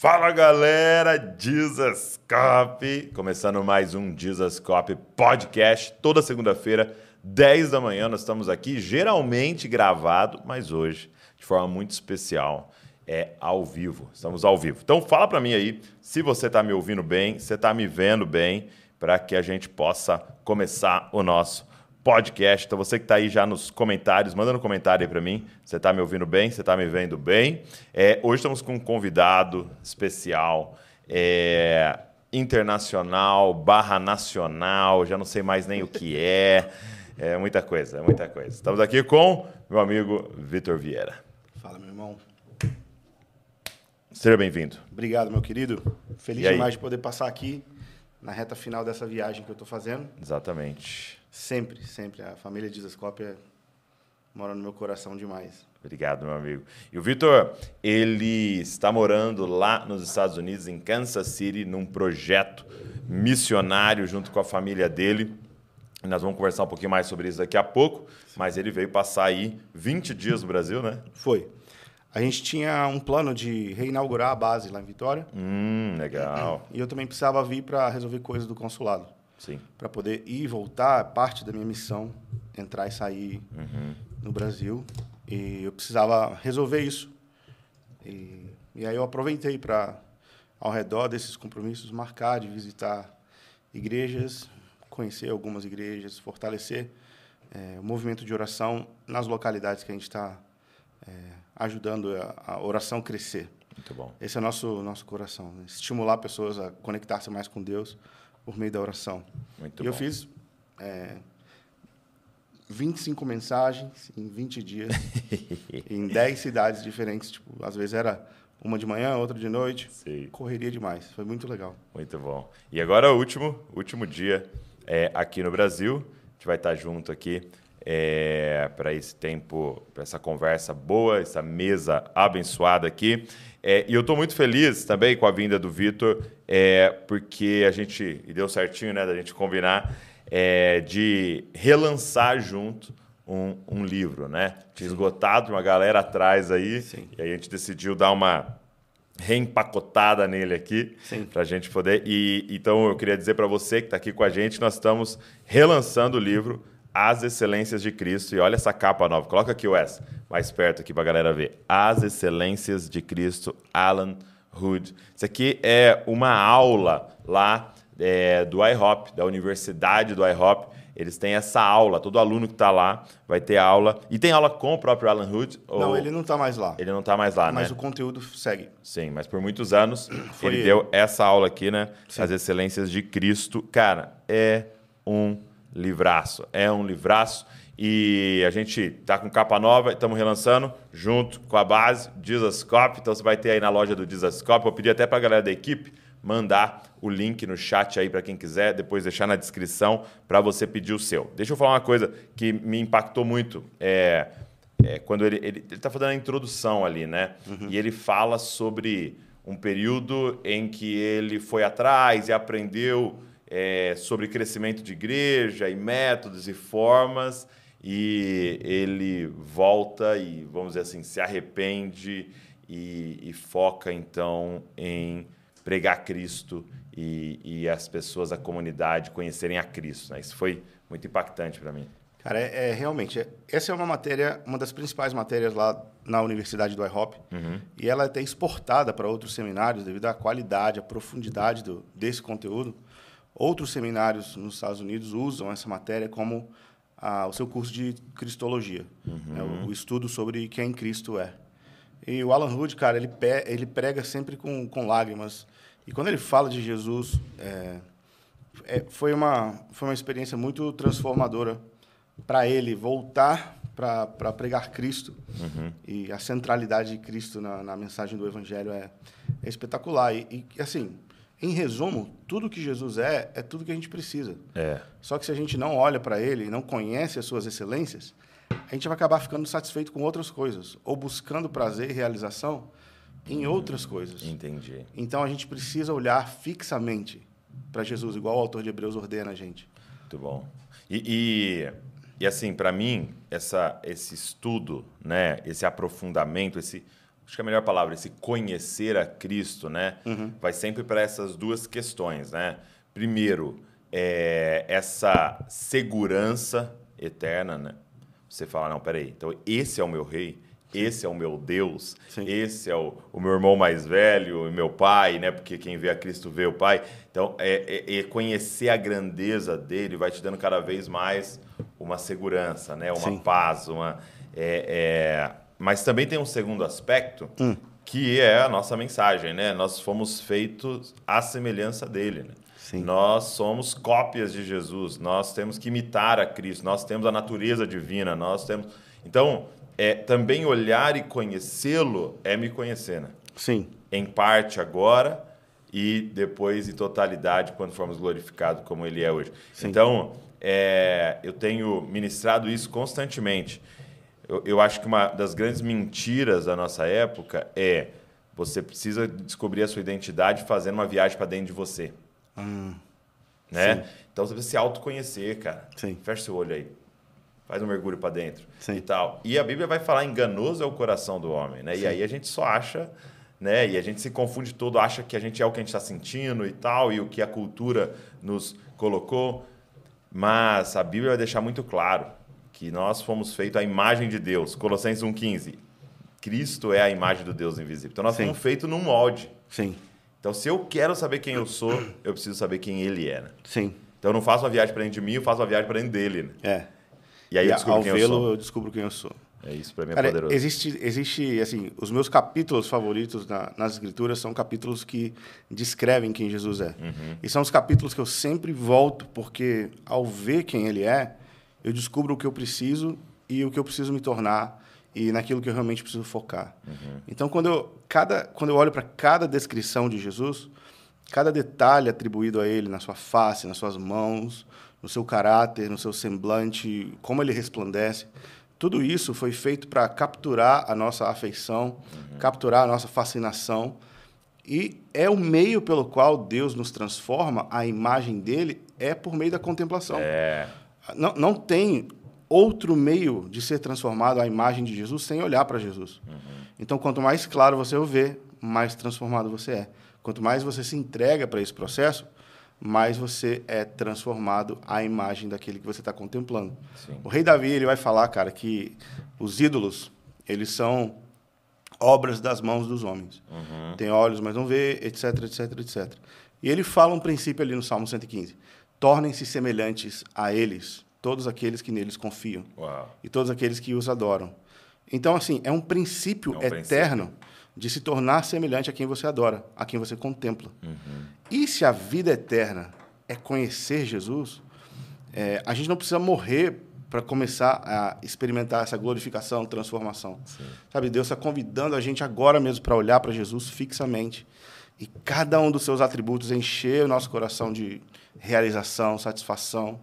Fala galera, Cop! Começando mais um Cop podcast, toda segunda-feira, 10 da manhã. Nós estamos aqui, geralmente gravado, mas hoje, de forma muito especial, é ao vivo. Estamos ao vivo. Então fala para mim aí se você está me ouvindo bem, se está me vendo bem, para que a gente possa começar o nosso podcast. Então, você que está aí já nos comentários, manda um comentário aí para mim. Você está me ouvindo bem? Você está me vendo bem? É, hoje estamos com um convidado especial, é, internacional, barra nacional, já não sei mais nem o que é. É muita coisa, é muita coisa. Estamos aqui com meu amigo Vitor Vieira. Fala, meu irmão. Seja bem-vindo. Obrigado, meu querido. Feliz demais de poder passar aqui na reta final dessa viagem que eu estou fazendo. Exatamente. Sempre, sempre. A família de Desascópia mora no meu coração demais. Obrigado, meu amigo. E o Vitor, ele está morando lá nos Estados Unidos, em Kansas City, num projeto missionário junto com a família dele. Nós vamos conversar um pouquinho mais sobre isso daqui a pouco, mas ele veio passar aí 20 dias no Brasil, né? Foi. A gente tinha um plano de reinaugurar a base lá em Vitória. Hum, legal. E eu também precisava vir para resolver coisas do consulado. Para poder ir e voltar, parte da minha missão, entrar e sair uhum. no Brasil. E eu precisava resolver isso. E, e aí eu aproveitei para, ao redor desses compromissos, marcar de visitar igrejas, conhecer algumas igrejas, fortalecer é, o movimento de oração nas localidades que a gente está é, ajudando a, a oração crescer. Muito bom. Esse é o nosso, nosso coração. Né? Estimular pessoas a conectar-se mais com Deus por meio da oração. Muito e bom. eu fiz é, 25 mensagens em 20 dias, em 10 cidades diferentes. Tipo, às vezes era uma de manhã, outra de noite. Sim. Correria demais. Foi muito legal. Muito bom. E agora o último, último dia é, aqui no Brasil. A gente vai estar junto aqui é, para esse tempo, para essa conversa boa, essa mesa abençoada aqui. É, e eu estou muito feliz também com a vinda do Vitor, é, porque a gente, e deu certinho, né, da gente combinar, é, de relançar junto um, um, livro, né? Tinha esgotado uma galera atrás aí, Sim. e aí a gente decidiu dar uma reempacotada nele aqui para a gente poder. E então eu queria dizer para você que está aqui com a gente, nós estamos relançando o livro As Excelências de Cristo. E olha essa capa nova. Coloca aqui, Wes, mais perto aqui para a galera ver. As Excelências de Cristo, Alan Hood. Isso aqui é uma aula lá é, do IHOP, da Universidade do IHOP. Eles têm essa aula, todo aluno que está lá vai ter aula. E tem aula com o próprio Alan Hood? Não, ele não está mais lá. Ele não está mais lá, mas né? o conteúdo segue. Sim, mas por muitos anos Foi ele, ele. deu essa aula aqui, né? Sim. As Excelências de Cristo. Cara, é um livraço. É um livraço. E a gente tá com capa nova, estamos relançando junto com a base Cop. Então você vai ter aí na loja do Cop. Vou pedir até para a galera da equipe mandar o link no chat aí para quem quiser, depois deixar na descrição para você pedir o seu. Deixa eu falar uma coisa que me impactou muito. É, é quando ele ele está fazendo a introdução ali, né? E ele fala sobre um período em que ele foi atrás e aprendeu é, sobre crescimento de igreja e métodos e formas e ele volta e vamos dizer assim se arrepende e, e foca então em pregar Cristo e, e, as pessoas, a comunidade conhecerem a Cristo. Né? Isso foi muito impactante para mim. Cara, é, é, realmente. Essa é uma matéria, uma das principais matérias lá na Universidade do IHOP. Uhum. E ela é até exportada para outros seminários devido à qualidade, à profundidade do, desse conteúdo. Outros seminários nos Estados Unidos usam essa matéria como ah, o seu curso de Cristologia, uhum. né, o, o, estudo sobre quem Cristo é. E o Alan Hood, cara, ele, pe ele prega sempre com, com lágrimas. E quando ele fala de Jesus, é, é, foi, uma, foi uma experiência muito transformadora para ele voltar para pregar Cristo. Uhum. E a centralidade de Cristo na, na mensagem do Evangelho é, é espetacular. E, e, assim, em resumo, tudo que Jesus é, é tudo que a gente precisa. É. Só que se a gente não olha para ele e não conhece as suas excelências, a gente vai acabar ficando satisfeito com outras coisas, ou buscando prazer e realização em outras coisas. Entendi. Então a gente precisa olhar fixamente para Jesus, igual o autor de Hebreus ordena a gente. Muito bom. E, e, e assim, para mim, essa, esse estudo, né, esse aprofundamento, esse acho que a melhor palavra, esse conhecer a Cristo, né? Vai sempre para essas duas questões, né? Primeiro, é, essa segurança eterna, né? Você fala, não, peraí, então esse é o meu rei, esse é o meu Deus, Sim. esse é o, o meu irmão mais velho, o meu pai, né? Porque quem vê a Cristo vê o pai. Então, é, é- é conhecer a grandeza dele vai te dando cada vez mais uma segurança, né? Uma Sim. paz, uma... é- é- Mas também tem um segundo aspecto, Hum. que é a nossa mensagem, né? Nós fomos feitos à semelhança dele, né? Sim. Nós somos cópias de Jesus, nós temos que imitar a Cristo, nós temos a natureza divina, nós temos... Então, é, também olhar e conhecê-lo é me conhecer, né? Sim. Em parte agora e depois em totalidade quando formos glorificados como ele é hoje. Sim. Então, é, eu tenho ministrado isso constantemente. Eu, eu acho que uma das grandes mentiras da nossa época é você precisa descobrir a sua identidade fazendo uma viagem para dentro de você. né? sim. Então você precisa se autoconhecer, cara. Sim. Fecha seu olho aí. Faz um mergulho para dentro Sim. e tal. E a Bíblia vai falar enganoso é o coração do homem, né? E Sim. aí a gente só acha, né? E a gente se confunde todo, acha que a gente é o que a gente está sentindo e tal, e o que a cultura nos colocou. Mas a Bíblia vai deixar muito claro que nós fomos feitos à imagem de Deus. Colossenses 1,15. Cristo é a imagem do Deus invisível. Então nós Sim. fomos feitos num molde. Sim. Então, se eu quero saber quem eu sou, eu preciso saber quem ele é. Né? Sim. Então, eu não faço uma viagem para dentro de mim, eu faço uma viagem para dentro dele. Né? É. E aí eu ao descubro quem eu vê-lo, sou. eu descubro quem eu sou. É isso para mim é Cara, poderoso. existe, existe, assim, os meus capítulos favoritos na- nas escrituras são capítulos que descrevem quem Jesus é. Uhum. E são os capítulos que eu sempre volto, porque ao ver quem ele é, eu descubro o que eu preciso e o que eu preciso me tornar e naquilo que eu realmente preciso focar. Uhum. Então, quando eu, cada, quando eu olho para cada descrição de Jesus, cada detalhe atribuído a ele na sua face, nas suas mãos, no seu caráter, no seu semblante, como ele resplandece, tudo isso foi feito para capturar a nossa afeição, capturar a nossa fascinação. E é o meio pelo qual Deus nos transforma, a imagem dele é por meio da contemplação. É, Não, não tem outro meio de ser transformado à imagem de Jesus sem olhar para Jesus. Então, quanto mais claro você o vê, mais transformado você é. Quanto mais você se entrega para esse processo, mais você é transformado à imagem daquele que você está contemplando. Sim. O rei Davi ele vai falar, cara, que os ídolos eles são obras das mãos dos homens. Tem olhos, mas não vê, etc, etc, etc. E ele fala um princípio ali no Salmo 115. Tornem-se semelhantes a eles, todos aqueles que neles confiam, uau. e todos aqueles que os adoram. Então, assim, é um princípio É um eterno de se tornar semelhante a quem você adora, a quem você contempla. E se a vida eterna é conhecer Jesus, é, a gente não precisa morrer para começar a experimentar essa glorificação, transformação. Sabe, Deus está convidando a gente agora mesmo para olhar para Jesus fixamente e cada um dos seus atributos encher o nosso coração de realização, satisfação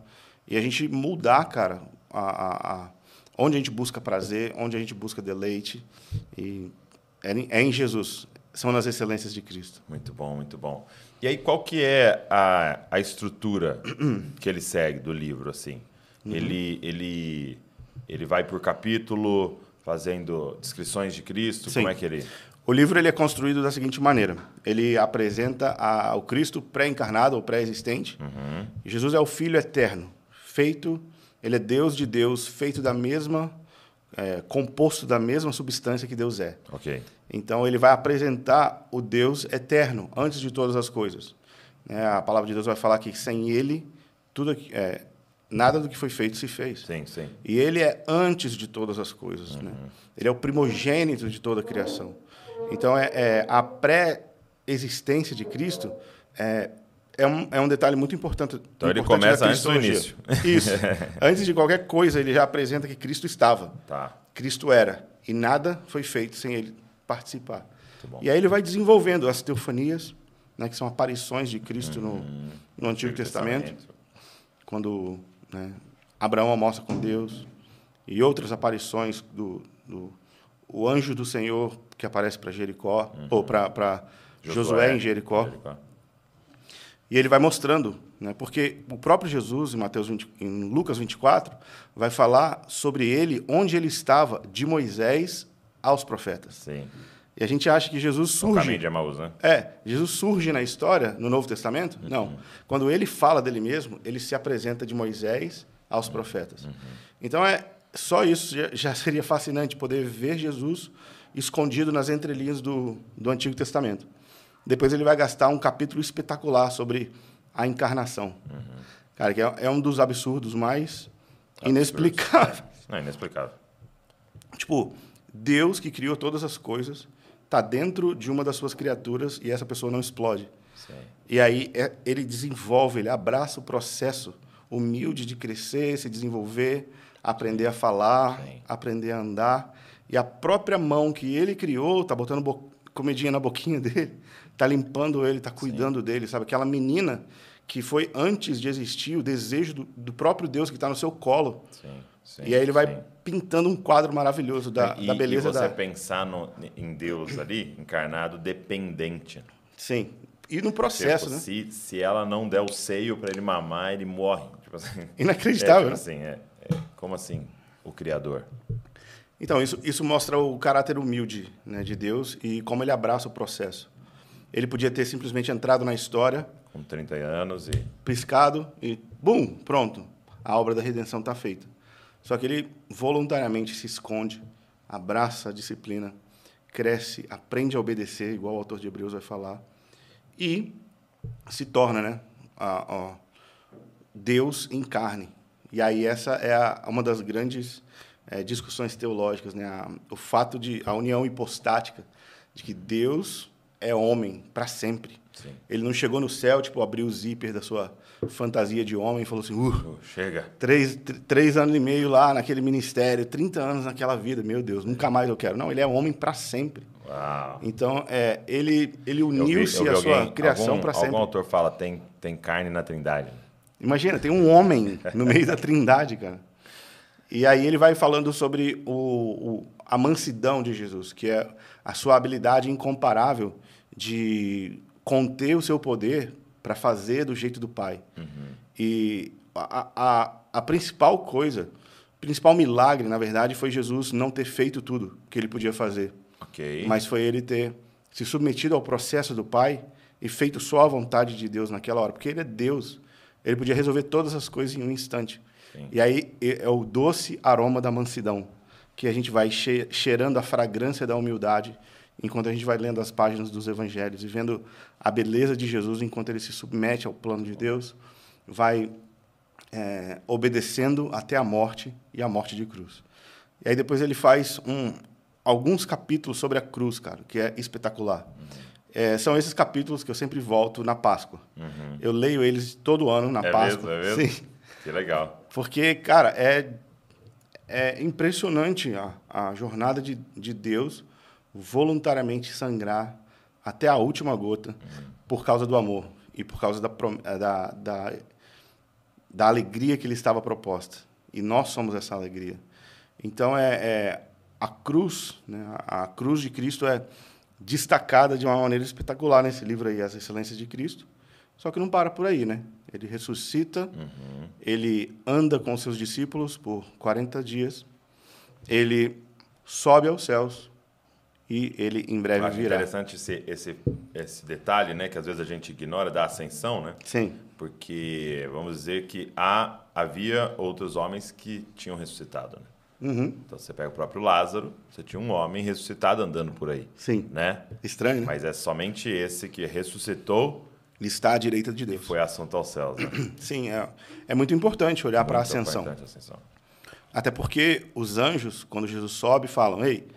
e a gente mudar, cara, a, a- a- onde a gente busca prazer, onde a gente busca deleite e é em, é em Jesus. São nas excelências de Cristo. Muito bom, muito bom. E aí, qual que é a, a estrutura que ele segue do livro, assim? Uhum. Ele, ele, ele vai por capítulo, fazendo descrições de Cristo? Sim. Como é que ele... O livro ele é construído da seguinte maneira: ele apresenta a- o Cristo pré-encarnado ou pré-existente. E Jesus é o Filho eterno, feito, ele é Deus de Deus, feito da mesma, é, composto da mesma substância que Deus é. Ok. Então ele vai apresentar o Deus eterno antes de todas as coisas. Né, a palavra de Deus vai falar que sem Ele tudo é, nada do que foi feito se fez. Sim, sim. E ele é antes de todas as coisas, né? Ele é o primogênito de toda a criação. Então, é, é, a pré-existência de Cristo é, é, um, é um detalhe muito importante. Então, ele importante começa antes do início. Isso. antes de qualquer coisa, ele já apresenta que Cristo estava. Tá. Cristo era. E nada foi feito sem ele participar. E aí ele vai desenvolvendo as teofanias, né, que são aparições de Cristo no, Uhum. no Antigo Testamento quando né, Abraão almoça com Deus e outras aparições do, do o anjo do Senhor que aparece para Jericó ou para Josué, em Jericó. E ele vai mostrando, né, porque o próprio Jesus em Mateus 20, em Lucas 24 vai falar sobre ele onde ele estava de Moisés aos profetas. Sim. E a gente acha que Jesus O surge. caminho de Emaús, né? É, Jesus surge na história, no Novo Testamento? Não. Quando ele fala dele mesmo, ele se apresenta de Moisés aos profetas. Então, é só isso já, seria fascinante, poder ver Jesus escondido nas entrelinhas do, do Antigo Testamento. Depois ele vai gastar um capítulo espetacular sobre a encarnação. Cara, que é, é um dos absurdos mais inexplicáveis. Não, inexplicável. Tipo, Deus que criou todas as coisas está dentro de uma das suas criaturas e essa pessoa não explode. Sim. E aí é- ele desenvolve, ele abraça o processo humilde de crescer, se desenvolver, aprender a falar, Sim. aprender a andar. E a própria mão que ele criou está botando bo comidinha na boquinha dele, está limpando ele, está cuidando dele, sabe? Aquela menina que foi antes de existir o desejo do, do próprio Deus que está no seu colo. Sim, sim, e aí ele vai sim. pintando um quadro maravilhoso da, e, da beleza e você da. pensar no- em Deus ali, encarnado, dependente. Sim. E no processo, Tipo, né? se, se ela não der o seio para ele mamar, ele morre. Tipo assim. Inacreditável, É, tipo né? assim, é. Como assim? O Criador. Então, isso, isso mostra o caráter humilde né, de Deus e como ele abraça o processo. Ele podia ter simplesmente entrado na história, Com 30 anos e. piscado e, bum, pronto, a obra da redenção está feita. Só que ele voluntariamente se esconde, abraça a disciplina, cresce, aprende a obedecer, igual o autor de Hebreus vai falar, e se torna né, a- a- Deus em carne. E aí essa é a- uma das grandes eh, discussões teológicas, né? A- o fato de a união hipostática de que Deus é homem para sempre. Sim. Ele não chegou no céu, tipo, abriu o zíper da sua fantasia de homem e falou assim, uh, Uh, chega. três, tr- três anos e meio lá naquele ministério, 30 anos naquela vida, meu Deus, nunca mais eu quero. Não, ele é homem para sempre. Uau. Então, é, ele, ele uniu-se à sua criação para sempre. Algum autor fala tem, tem carne na trindade. Imagina, tem um homem no meio da trindade, cara. E aí ele vai falando sobre o, o- a mansidão de Jesus, que é a sua habilidade incomparável de conter o seu poder para fazer do jeito do Pai. E a, a, a principal coisa, o principal milagre, na verdade, foi Jesus não ter feito tudo que ele podia fazer. Ok. Mas foi ele ter se submetido ao processo do Pai e feito só a vontade de Deus naquela hora. Porque ele é Deus. Ele podia resolver todas as coisas em um instante. Sim. E aí é o doce aroma da mansidão, que a gente vai che- cheirando a fragrância da humildade enquanto a gente vai lendo as páginas dos evangelhos e vendo a beleza de Jesus enquanto ele se submete ao plano de Deus, vai é, obedecendo até a morte e a morte de cruz. E aí depois ele faz um, alguns capítulos sobre a cruz, cara, que é espetacular. É, são esses capítulos que eu sempre volto na Páscoa. Eu leio eles todo ano na Uhum. É Páscoa. mesmo, é mesmo? Sim. Que legal. Porque, cara, é, é impressionante a, a jornada de, de Deus voluntariamente sangrar até a última gota por causa do amor e por causa da, eh, da, da, da alegria que lhe estava proposta. E nós somos essa alegria. Então, é, é a cruz, né, a, a cruz de Cristo é destacada de uma maneira espetacular nesse livro aí, As Excelências de Cristo. Só que não para por aí, né? Ele ressuscita, ele anda com seus discípulos por 40 dias, ele sobe aos céus e ele em Eu breve acho virá. interessante esse, esse, esse detalhe, né? Que às vezes a gente ignora da ascensão, né? Sim, Porque vamos dizer que há, havia outros homens que tinham ressuscitado, né? Uhum, Então você pega o próprio Lázaro, você tinha um homem ressuscitado andando por aí, sim. né? Estranho, né? Mas é somente esse que ressuscitou Ele está à direita de e Deus. foi assunto aos céus. Né? Sim, é, é muito importante olhar para a Muito ascensão. importante a ascensão. Até porque os anjos, quando Jesus sobe, falam: Ei,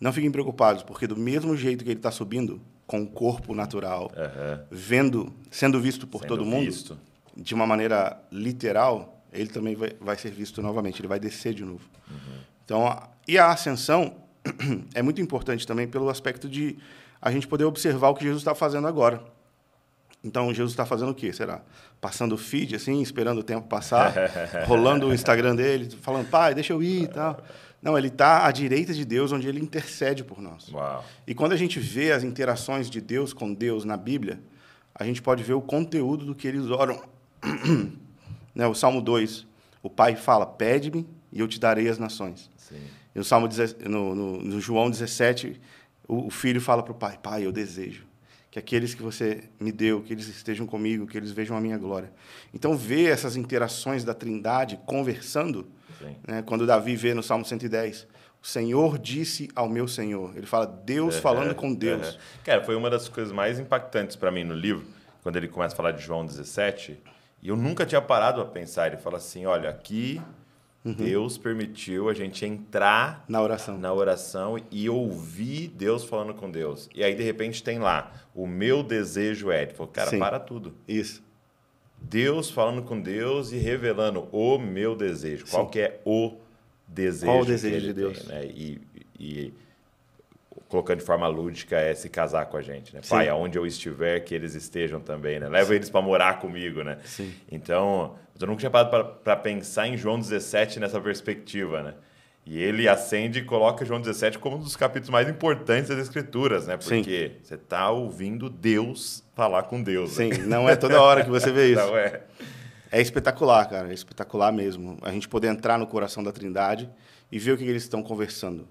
não fiquem preocupados, porque do mesmo jeito que ele está subindo, com o corpo natural, Aham. vendo, sendo visto por Sendo todo mundo, visto. de uma maneira literal, ele também vai, vai ser visto novamente, ele vai descer de novo. Então, a- e a ascensão é muito importante também pelo aspecto de a gente poder observar o que Jesus está fazendo agora. Então, Jesus está fazendo o quê? Será? Passando o feed, assim, esperando o tempo passar, rolando o Instagram dele, falando, pai, deixa eu ir e tal. Não, ele está à direita de Deus, onde ele intercede por nós. Uau. E quando a gente vê as interações de Deus com Deus na Bíblia, a gente pode ver o conteúdo do que eles oram. né? O Salmo 2, o Pai fala, pede-me e eu te darei as nações. Sim. E no, Salmo, no, no, no João 17, o, o filho fala para o pai: Pai, eu desejo que aqueles que você me deu, que eles estejam comigo, que eles vejam a minha glória. Então, ver essas interações da Trindade conversando, né, quando Davi vê no Salmo 110, o Senhor disse ao meu Senhor. Ele fala Deus falando com Deus. Cara, foi uma das coisas mais impactantes para mim no livro, quando ele começa a falar de João 17, e eu nunca tinha parado a pensar. Ele fala assim: olha, aqui Uhum. Deus permitiu a gente entrar na oração. na oração e ouvir Deus falando com Deus. E aí, de repente, tem lá, o meu desejo é. Ele falou, cara, Sim. para tudo. Isso. Deus falando com Deus e revelando o meu desejo. Sim. Qual que é o desejo? Qual o desejo de Deus? Tem, né? e, e colocando de forma lúdica, é se casar com a gente, né? Sim. Pai, aonde eu estiver, que eles estejam também, né? Leva Sim. eles para morar comigo, né? Sim. Então, eu nunca tinha parado para pensar em João 17 nessa perspectiva, né? E ele acende e coloca João 17 como um dos capítulos mais importantes das Escrituras, né? Porque Sim. você está ouvindo Deus falar com Deus. Né? Sim, né? não é toda hora que você vê isso. não é. É espetacular, cara. É espetacular mesmo. A gente poder entrar no coração da Trindade e ver o que eles estão conversando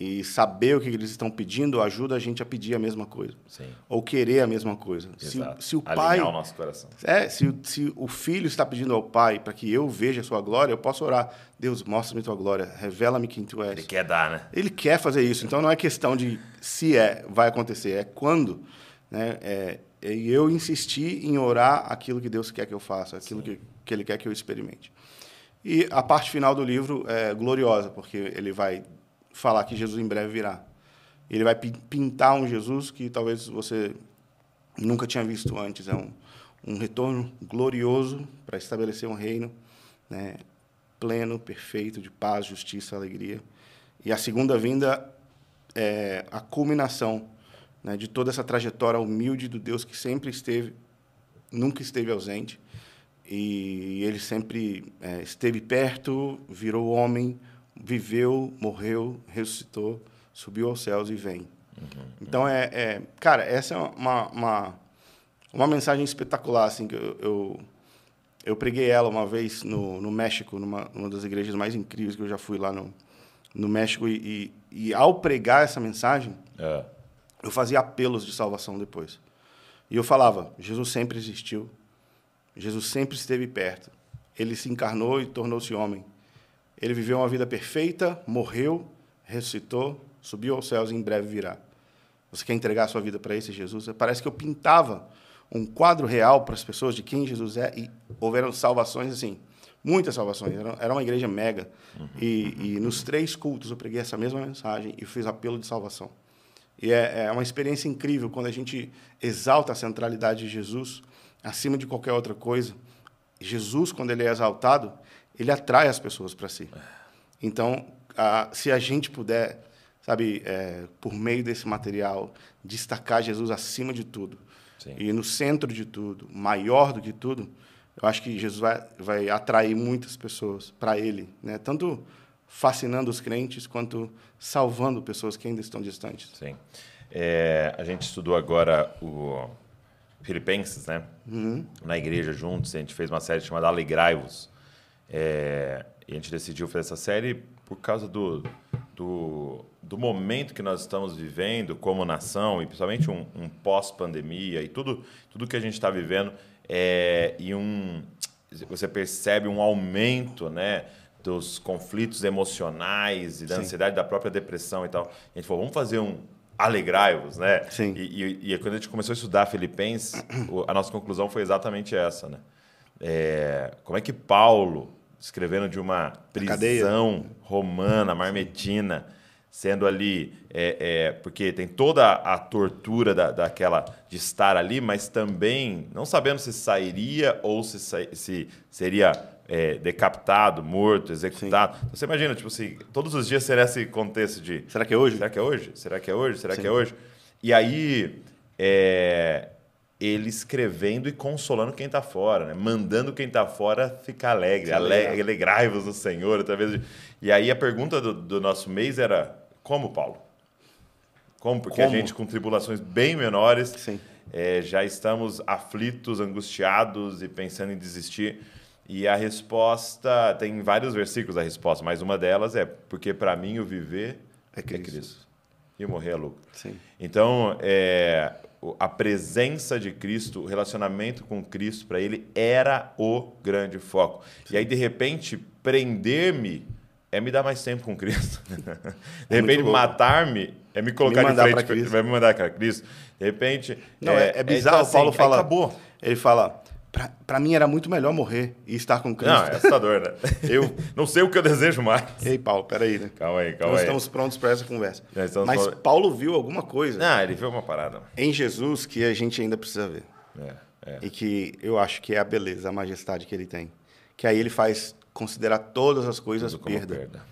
e saber o que eles estão pedindo ajuda a gente a pedir a mesma coisa. Sim. Ou querer a mesma coisa. Exato. Se, se o pai. o nosso coração. É, se, se o filho está pedindo ao pai para que eu veja a sua glória, eu posso orar. Deus, mostra-me tua glória, revela-me quem tu és. Ele quer dar, né? Ele quer fazer isso. Então não é questão de se é, vai acontecer, é quando. Né? É, e eu insisti em orar aquilo que Deus quer que eu faça, aquilo que, que Ele quer que eu experimente. E a parte final do livro é gloriosa, porque ele vai falar que Jesus em breve virá. Ele vai pintar um Jesus que talvez você nunca tinha visto antes. É um, um retorno glorioso para estabelecer um reino né, pleno, perfeito, de paz, justiça, alegria. E a segunda vinda é a culminação né, de toda essa trajetória humilde do Deus que sempre esteve, nunca esteve ausente. E ele sempre é, esteve perto, virou homem, viveu, morreu, ressuscitou, subiu aos céus e vem. Uhum, então, é, é, Cara, essa é uma, uma, uma mensagem espetacular, assim, que eu, eu, eu preguei ela uma vez no, no México, numa, numa das igrejas mais incríveis que eu já fui lá no, no México. E, e, e ao pregar essa mensagem, é. eu fazia apelos de salvação depois. E eu falava: Jesus sempre existiu, Jesus sempre esteve perto. Ele se encarnou e tornou-se homem. Ele viveu uma vida perfeita, morreu, ressuscitou, subiu aos céus e em breve virá. Você quer entregar a sua vida para esse Jesus? Parece que eu pintava um quadro real para as pessoas de quem Jesus é e houveram salvações assim, muitas salvações. Era uma igreja mega. Uhum. E, e, nos três cultos eu preguei essa mesma mensagem e fiz apelo de salvação. E é, é uma experiência incrível quando a gente exalta a centralidade de Jesus acima de qualquer outra coisa. Jesus, quando ele é exaltado, ele atrai as pessoas para si. Então, a, se a gente puder, sabe, é, por meio desse material, destacar Jesus acima de tudo Sim. e no centro de tudo, maior do que tudo, eu acho que Jesus vai, vai atrair muitas pessoas para Ele, né? Tanto fascinando os crentes quanto salvando pessoas que ainda estão distantes. Sim. É, a gente estudou agora o Filipenses, né? Uhum. Na igreja juntos, a gente fez uma série chamada Alegrai-vos. É, e a gente decidiu fazer essa série por causa do, do, do, momento que nós estamos vivendo como nação, e principalmente um, um pós-pandemia, e tudo, tudo que a gente está vivendo, é, e um, você percebe um aumento né, dos conflitos emocionais e da Sim. ansiedade, da própria depressão e tal. A gente falou, vamos fazer um alegrai-vos, né? Sim. E, e, e, quando a gente começou a estudar Filipenses, a nossa conclusão foi exatamente essa, né? É, como é que Paulo escrevendo de uma prisão romana, marmetina, sendo ali. É, é, porque tem toda a tortura da, daquela de estar ali, mas também não sabendo se sairia ou se, se seria é, decapitado, morto, executado. Então, você imagina, tipo assim, todos os dias será esse contexto de. Será que é hoje? Será que é hoje? Será que é hoje? Será Sim. que é hoje? E aí. É, ele escrevendo e consolando quem está fora, né? mandando quem está fora ficar alegre, alegre alegrai-vos no Senhor. De... E aí a pergunta do, do, nosso mês era: como, Paulo? Como? Porque como? a gente, com tribulações bem menores, é, já estamos aflitos, angustiados e pensando em desistir. E a resposta, tem vários versículos a resposta, mas uma delas é: porque para mim o viver é Cristo. É Cristo. e morrer é lucro. Sim. Então, é, a presença de Cristo, o relacionamento com Cristo para ele era o grande foco. E aí, de repente, prender-me é me dar mais tempo com Cristo. De É repente, matar-me é me colocar Me de frente, pra Cristo. vai me mandar para Cristo. De repente, Não, é, é bizarro. então, assim, Paulo fala. acabou. Ele fala: pra, pra mim era muito melhor morrer e estar com Cristo. Não, é assustador, né? Eu- não sei o que eu desejo mais. Ei, Paulo, peraí, né? Calma aí, calma Nós aí. estamos prontos para essa conversa. Mas falando- Paulo viu alguma coisa Não, ele viu uma parada. em Jesus que a gente ainda precisa ver. É, é. E que eu acho que é a beleza, a majestade que ele tem. Que aí ele faz considerar todas as coisas perda. perda.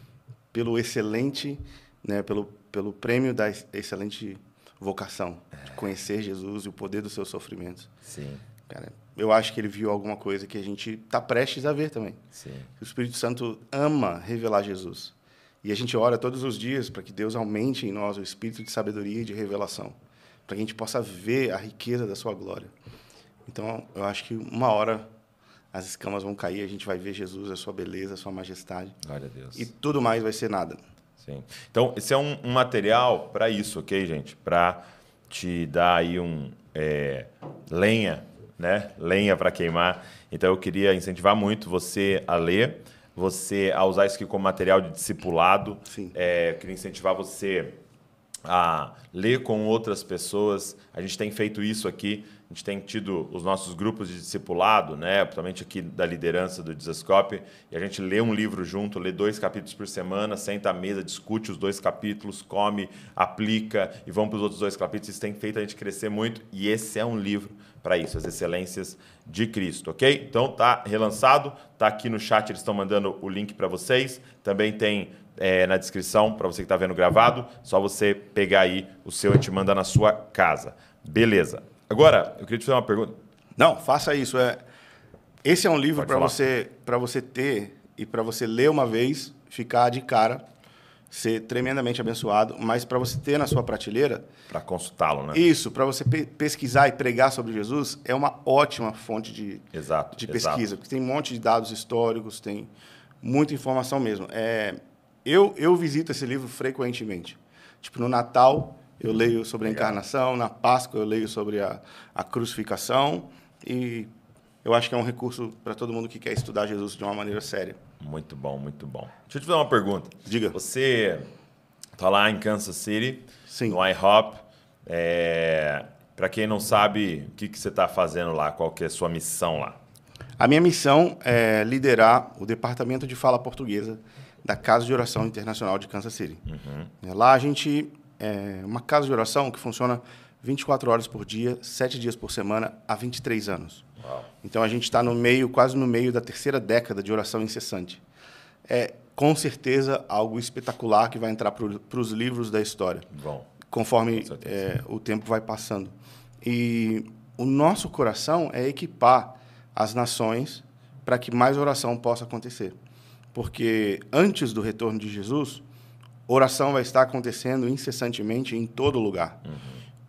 Pelo excelente, né, pelo, pelo prêmio da ex- excelente vocação. De conhecer Jesus e o poder dos seus sofrimentos. Sim, Cara, eu acho que ele viu alguma coisa que a gente está prestes a ver também. sim. O Espírito Santo ama revelar Jesus. E a gente ora todos os dias para que Deus aumente em nós o espírito de sabedoria e de revelação, para que a gente possa ver a riqueza da sua glória. Então, eu acho que uma hora as escamas vão cair, a gente vai ver Jesus, a sua beleza, a sua majestade, Glória a Deus. e tudo mais vai ser nada. Sim. Então, esse é um, um material para isso, ok, gente? Para te dar aí um é, lenha, né? Lenha para queimar. Então, eu queria incentivar muito você a ler, você a usar isso aqui como material de discipulado. Sim. É, eu queria incentivar você a ler com outras pessoas. A gente tem feito isso aqui. A gente tem tido os nossos grupos de discipulado, né? principalmente aqui da liderança do Desascope, e a gente lê um livro junto, lê dois capítulos por semana, senta à mesa, discute os dois capítulos, come, aplica e vamos para os outros dois capítulos. Isso tem feito a gente crescer muito e esse é um livro para isso, as excelências de Cristo, ok? Então tá relançado, tá aqui no chat, eles estão mandando o link para vocês. Também tem é, na descrição para você que está vendo gravado. Só você pegar aí o seu, a gente manda na sua casa. Beleza. Agora, eu queria te fazer uma pergunta. Não, faça isso. É, esse é um livro para você, você ter e para você ler uma vez, ficar de cara, ser tremendamente abençoado, mas para você ter na sua prateleira, Para consultá-lo, né? Isso, para você pe- pesquisar e pregar sobre Jesus, é uma ótima fonte de, Exato. de exato. pesquisa, porque tem um monte de dados históricos, tem muita informação mesmo. É, eu, eu visito esse livro frequentemente. Tipo, no Natal, eu leio sobre a encarnação, na Páscoa, eu leio sobre a, a crucificação, e eu acho que é um recurso para todo mundo que quer estudar Jesus de uma maneira séria. Muito bom, muito bom. Deixa eu te fazer uma pergunta. Diga. Você tá lá em Kansas City, Sim. no IHOP. É... Para quem não sabe, o que, que você está fazendo lá? Qual que é a sua missão lá? A minha missão é liderar o Departamento de Fala Portuguesa da Casa de Oração Internacional de Kansas City. Lá a gente é uma casa de oração que funciona 24 horas por dia, 7 dias por semana, há 23 anos. Uau. Então a gente está no meio, quase no meio da terceira década de oração incessante. É com certeza algo espetacular que vai entrar para os livros da história Bom, conforme é, o tempo vai passando. E o nosso coração é equipar as nações para que mais oração possa acontecer. Porque antes do retorno de Jesus, oração vai estar acontecendo incessantemente em todo lugar.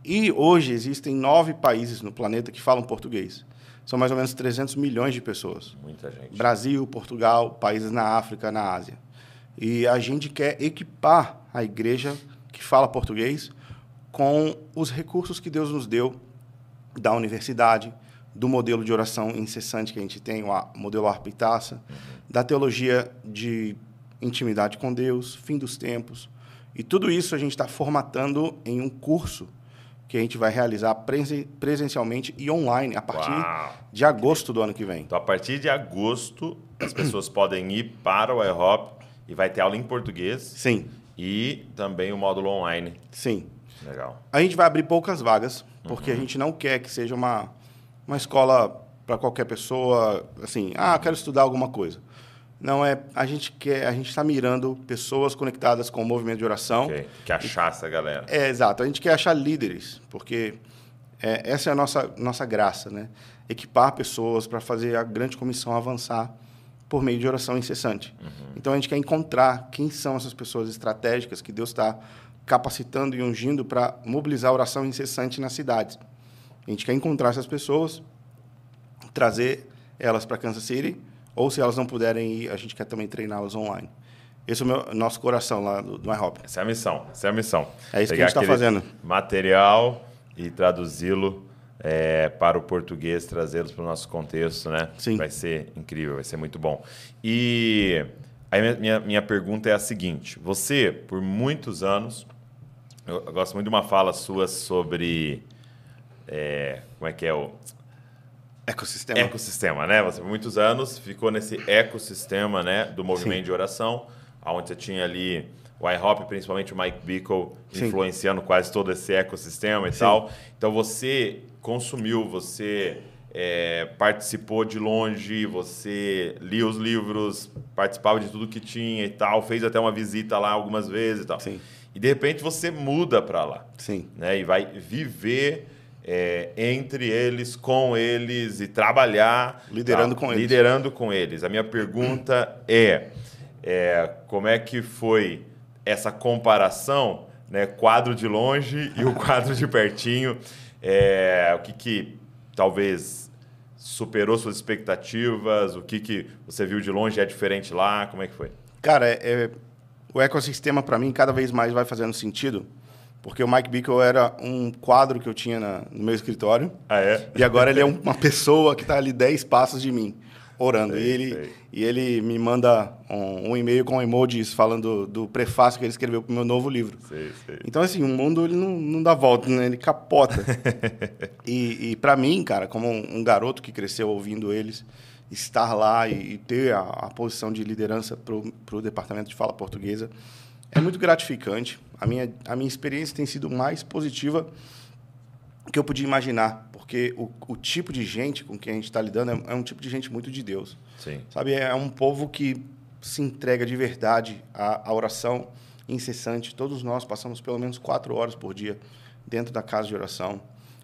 E hoje existem nove países no planeta que falam português. São mais ou menos 300 milhões de pessoas. muita gente. Brasil, Portugal, países na África, na Ásia. E a gente quer equipar a igreja que fala português com os recursos que Deus nos deu da universidade, do modelo de oração incessante que a gente tem, o modelo Arpitaça, da teologia de intimidade com Deus, fim dos tempos. E tudo isso a gente está formatando em um curso que a gente vai realizar presen- presencialmente e online a partir Uau. de agosto do ano que vem. Então, a partir de agosto, as pessoas podem ir para o IHOP e vai ter aula em português Sim, e também o módulo online. sim. Legal. A gente vai abrir poucas vagas, porque a gente não quer que seja uma, uma escola para qualquer pessoa, assim, ah, quero estudar alguma coisa. Não é, a gente quer, a gente está mirando pessoas conectadas com o movimento de oração. Ok. Que achar essa galera. É, exato. A gente quer achar líderes, porque é, essa é a nossa, nossa graça, né? Equipar pessoas para fazer a grande comissão avançar por meio de oração incessante. Então, a gente quer encontrar quem são essas pessoas estratégicas que Deus está capacitando e ungindo para mobilizar a oração incessante nas cidades. A gente quer encontrar essas pessoas, trazer elas para Kansas City, ou se elas não puderem ir, a gente quer também treiná-las online. Esse é o meu, nosso coração lá do, do iHop. Essa é a missão, essa é a missão. É isso Pegar que a gente está fazendo. Material e traduzi-lo é, para o português, trazê-los para o nosso contexto, né? Sim. Vai ser incrível, vai ser muito bom. E a minha, minha pergunta é a seguinte: você, por muitos anos, eu, eu gosto muito de uma fala sua sobre. É, como é que é o. Ecossistema. Ecossistema, né? Você, por muitos anos, ficou nesse ecossistema né, do movimento Sim. de oração, onde você tinha ali o iHop, principalmente o Mike Bickle, influenciando quase todo esse ecossistema e Sim. tal. Então, você consumiu, você é, participou de longe, você lia os livros, participava de tudo que tinha e tal, fez até uma visita lá algumas vezes e tal. Sim. E de repente você muda para lá. Sim. Né? E vai viver é, entre eles, com eles e trabalhar. Liderando tá? com eles. Liderando com eles. A minha pergunta é, é como é que foi essa comparação, né? quadro de longe e o quadro de pertinho? É, o que, que talvez superou suas expectativas? O que, que você viu de longe é diferente lá? Como é que foi? Cara, é, é o ecossistema para mim cada vez mais vai fazendo sentido, porque o Mike Bickle era um quadro que eu tinha na, no meu escritório. Ah, é? E agora ele é uma pessoa que está ali 10 passos de mim orando. Sei, e, ele, sei. e ele me manda um, um, e-mail com emojis falando do, do prefácio que ele escreveu para o meu novo livro. Sei, então, assim, o mundo ele não, não dá volta, né? ele capota. e e para mim, cara, como um, um, garoto que cresceu ouvindo eles, estar lá e, e ter a, a, posição de liderança para o departamento de fala portuguesa é muito gratificante. A minha, a minha experiência tem sido mais positiva que eu podia imaginar, porque o, o tipo de gente com quem a gente está lidando é, é, um tipo de gente muito de Deus. Sim. Sabe, é um povo que se entrega de verdade à, à oração incessante. Todos nós passamos pelo menos quatro horas por dia dentro da casa de oração.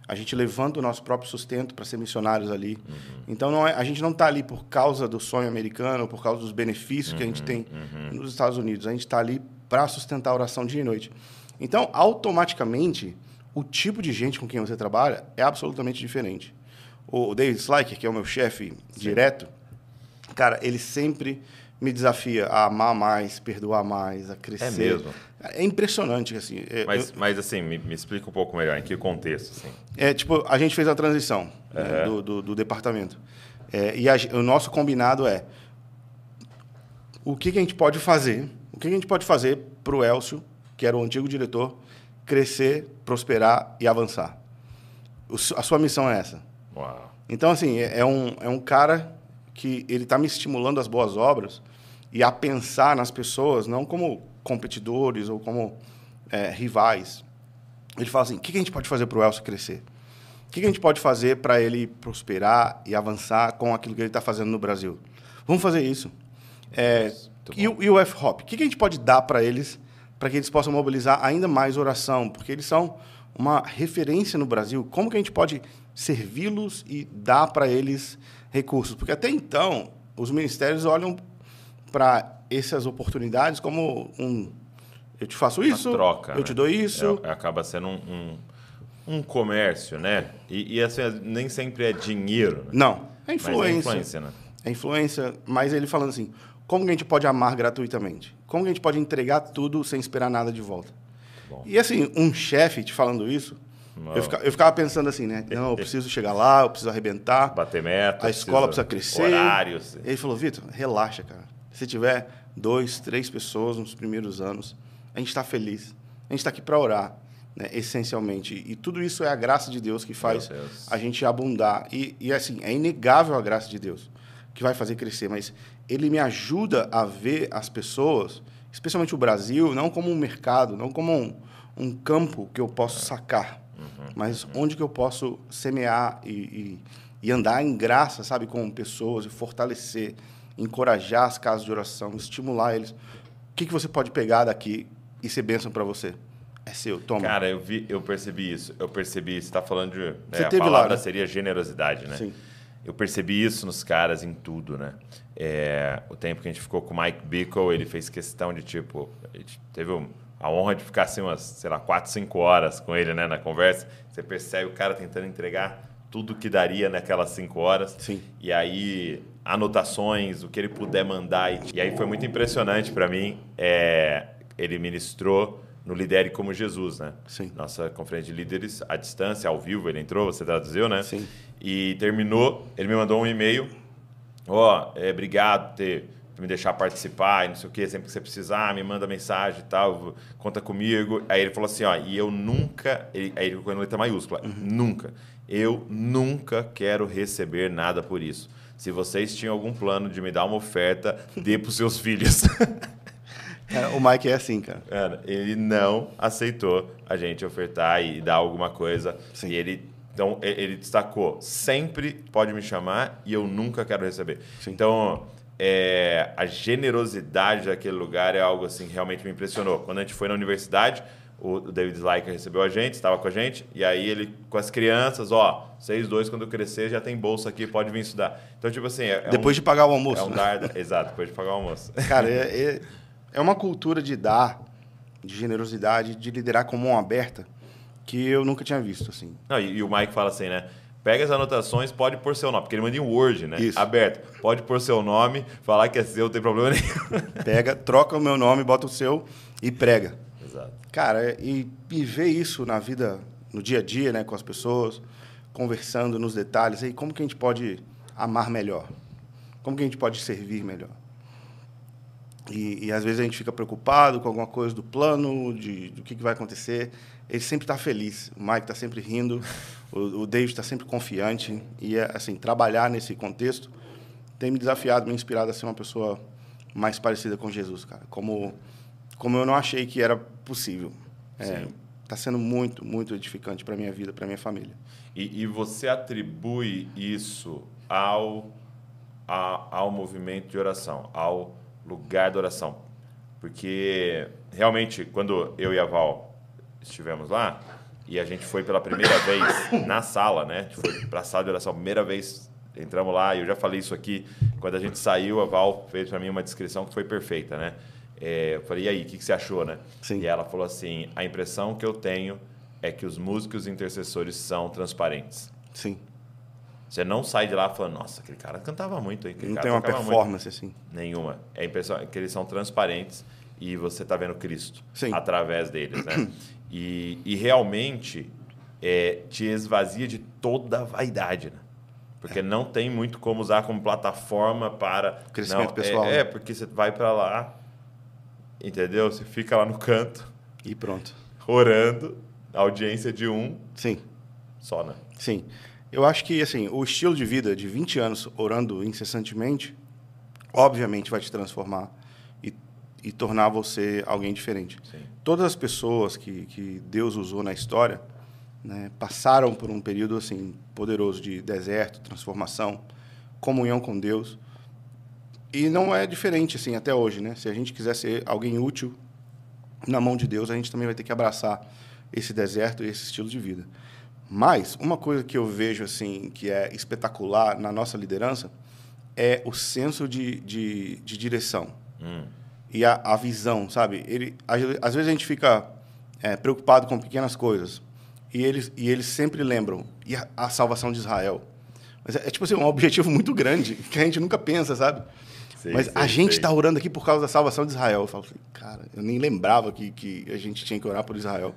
A gente levanta o nosso próprio sustento para ser missionários ali. Uhum. Então, é, a gente não está ali por causa do sonho americano, por causa dos benefícios uhum, que a gente uhum, tem uhum. nos Estados Unidos. A gente está ali para sustentar a oração dia e noite. Então, automaticamente, o tipo de gente com quem você trabalha é absolutamente diferente. O David Slyker, que é o meu chefe direto, cara, ele sempre me desafia a amar mais, perdoar mais, a crescer. É mesmo? É impressionante, assim. É, mas, eu, mas assim, me, me, explica um pouco melhor, em que contexto, assim? É, tipo, a gente fez a transição uhum. né, do, do, do, departamento. É, e a, o nosso combinado é o que, que, a gente pode fazer, o que, a gente pode fazer para o Elcio, que era o antigo diretor, crescer, prosperar e avançar. O, a sua missão é essa. Uau. Então, assim, é, é um, é um cara que ele está me estimulando às boas obras e a pensar nas pessoas não como competidores ou como é, rivais. Ele fala assim: o que a gente pode fazer para o Elcio crescer? O que a gente pode fazer para ele prosperar e avançar com aquilo que ele está fazendo no Brasil? Vamos fazer isso. É, e, o, e o F-Hop? O que a gente pode dar para eles para que eles possam mobilizar ainda mais oração? Porque eles são uma referência no Brasil. Como que a gente pode servi-los e dar para eles recursos? Porque até então, os ministérios olham para essas oportunidades como um. Eu te faço isso, troca, eu né? te dou isso. É, acaba sendo um, um, um comércio, né? E, e, assim, nem sempre é dinheiro. Né? Não, é influência. Mas é influência, né? É influência, mas ele falando assim: como que a gente pode amar gratuitamente? Como que a gente pode entregar tudo sem esperar nada de volta? Bom. E assim, um chefe te falando isso, eu ficava, eu ficava, pensando assim, né? Não, eu preciso chegar lá, eu preciso arrebentar. Bater meta. A escola precisa crescer. Horários. Ele falou, Vitor, relaxa, cara. Se tiver dois, três pessoas nos primeiros anos, a gente está feliz. A gente está aqui para orar, né? essencialmente. E tudo isso é a graça de Deus que faz Deus. a gente abundar. E, e, assim, é inegável a graça de Deus que vai fazer crescer. Mas ele me ajuda a ver as pessoas, especialmente o Brasil, não como um mercado, não como um, um campo que eu posso sacar Uhum, mas uhum. onde que eu posso semear e, e, e, andar em graça, sabe, com pessoas e fortalecer, encorajar as casas de oração, estimular eles. O que, que você pode pegar daqui e ser bênção para você? É seu, toma. Cara, eu, vi, eu percebi isso. Eu percebi, você está falando de. Né, você a teve palavra lá, né? seria generosidade, né? Sim. Eu percebi isso nos caras em tudo, né? É, o tempo que a gente ficou com o Mike Bickle, ele fez questão de, tipo, a gente teve um a honra de ficar assim umas, sei lá, quatro, cinco horas com ele, né, na conversa. Você percebe o cara tentando entregar tudo que daria naquelas cinco horas. Sim. E aí anotações, o que ele puder mandar. E, e aí foi muito impressionante para mim. É, ele ministrou no Lidere como Jesus, né? Sim. Nossa conferência de líderes à distância, ao vivo, ele entrou, você traduziu, né? Sim. E terminou, ele me mandou um e-mail. Ó, oh, é, obrigado por ter por me deixar participar e não sei o quê, sempre que você precisar, me manda mensagem e tal, conta comigo. Aí ele falou assim, ó, e eu nunca, ele, aí ele colocou em letra maiúscula, uhum. nunca, eu nunca quero receber nada por isso. Se vocês tinham algum plano de me dar uma oferta, dê para os seus filhos. É, o Mike é assim, cara. cara. Ele não aceitou a gente ofertar e dar alguma coisa. Sim. E ele então ele destacou: sempre pode me chamar e eu nunca quero receber. Sim. Então é, a generosidade daquele lugar é algo assim que realmente me impressionou. Quando a gente foi na universidade, o David Slyker recebeu a gente, estava com a gente, e aí ele com as crianças, ó, vocês dois quando crescer já tem bolsa aqui, pode vir estudar. Então tipo assim, é, é depois um, de pagar o almoço. É um dar, exato, depois de pagar o almoço. Cara, é, é, é uma cultura de dar, de generosidade, de liderar com mão aberta que eu nunca tinha visto assim. Não, e, e o Mike fala assim, né? Pega as anotações, pode pôr seu nome, porque ele manda em Word, né? Isso. Aberto. Pode pôr seu nome, falar que é seu, não tem problema nenhum. Pega, troca o meu nome, bota o seu e prega. Exato. Cara, e, e ver isso na vida, no dia a dia, né, com as pessoas, conversando nos detalhes, aí como que a gente pode amar melhor? Como que a gente pode servir melhor? E, e às vezes a gente fica preocupado com alguma coisa do plano, de, do que, que vai acontecer. Ele sempre está feliz, o Mike está sempre rindo. O, o David está sempre confiante e assim trabalhar nesse contexto tem me desafiado, me inspirado a ser uma pessoa mais parecida com Jesus, cara. Como como eu não achei que era possível. Está é, tá sendo muito, muito edificante para minha vida, para minha família. E, e, você atribui isso ao a, ao movimento de oração, ao lugar da oração, porque realmente quando eu e a Val estivemos lá, e a gente foi pela primeira vez na sala, né? A gente foi para a sala de oração, primeira vez entramos lá, e eu já falei isso aqui, quando a gente saiu, a Val fez para mim uma descrição que foi perfeita, né? É, eu falei, e aí, o que, que, você achou, né? Sim. E ela falou assim, a impressão que eu tenho é que os músicos intercessores são transparentes. Sim. Você não sai de lá falando, nossa, aquele cara cantava muito. Aquele não tem uma performance muito. assim. Nenhuma. É a impressão que eles são transparentes e você está vendo Cristo Sim. através deles, né? E, e realmente é, te esvazia de toda a vaidade, né? Porque é. não tem muito como usar como plataforma para... Crescimento não, pessoal. É, né? é, porque você vai para lá, entendeu? Você fica lá no canto. E pronto. Orando, audiência de um. Sim. Só, né? Sim. Eu acho que, assim, o estilo de vida de 20 anos orando incessantemente, obviamente vai te transformar e tornar você alguém diferente. Sim. Todas as pessoas que, que Deus usou na história né, passaram por um período assim poderoso de deserto, transformação, comunhão com Deus. E não é diferente assim até hoje, né? Se a gente quiser ser alguém útil na mão de Deus, a gente também vai ter que abraçar esse deserto e esse estilo de vida. Mas uma coisa que eu vejo assim que é espetacular na nossa liderança é o senso de, de, de direção. Hum e a, a visão, sabe? Ele, às vezes a gente fica é, preocupado com pequenas coisas e eles, e eles sempre lembram e a, a salvação de Israel. Mas é, é, tipo assim, um objetivo muito grande que a gente nunca pensa, sabe? Sei, Mas sei, a gente está orando aqui por causa da salvação de Israel. Eu falo assim, cara, eu nem lembrava que, que a gente tinha que orar por Israel.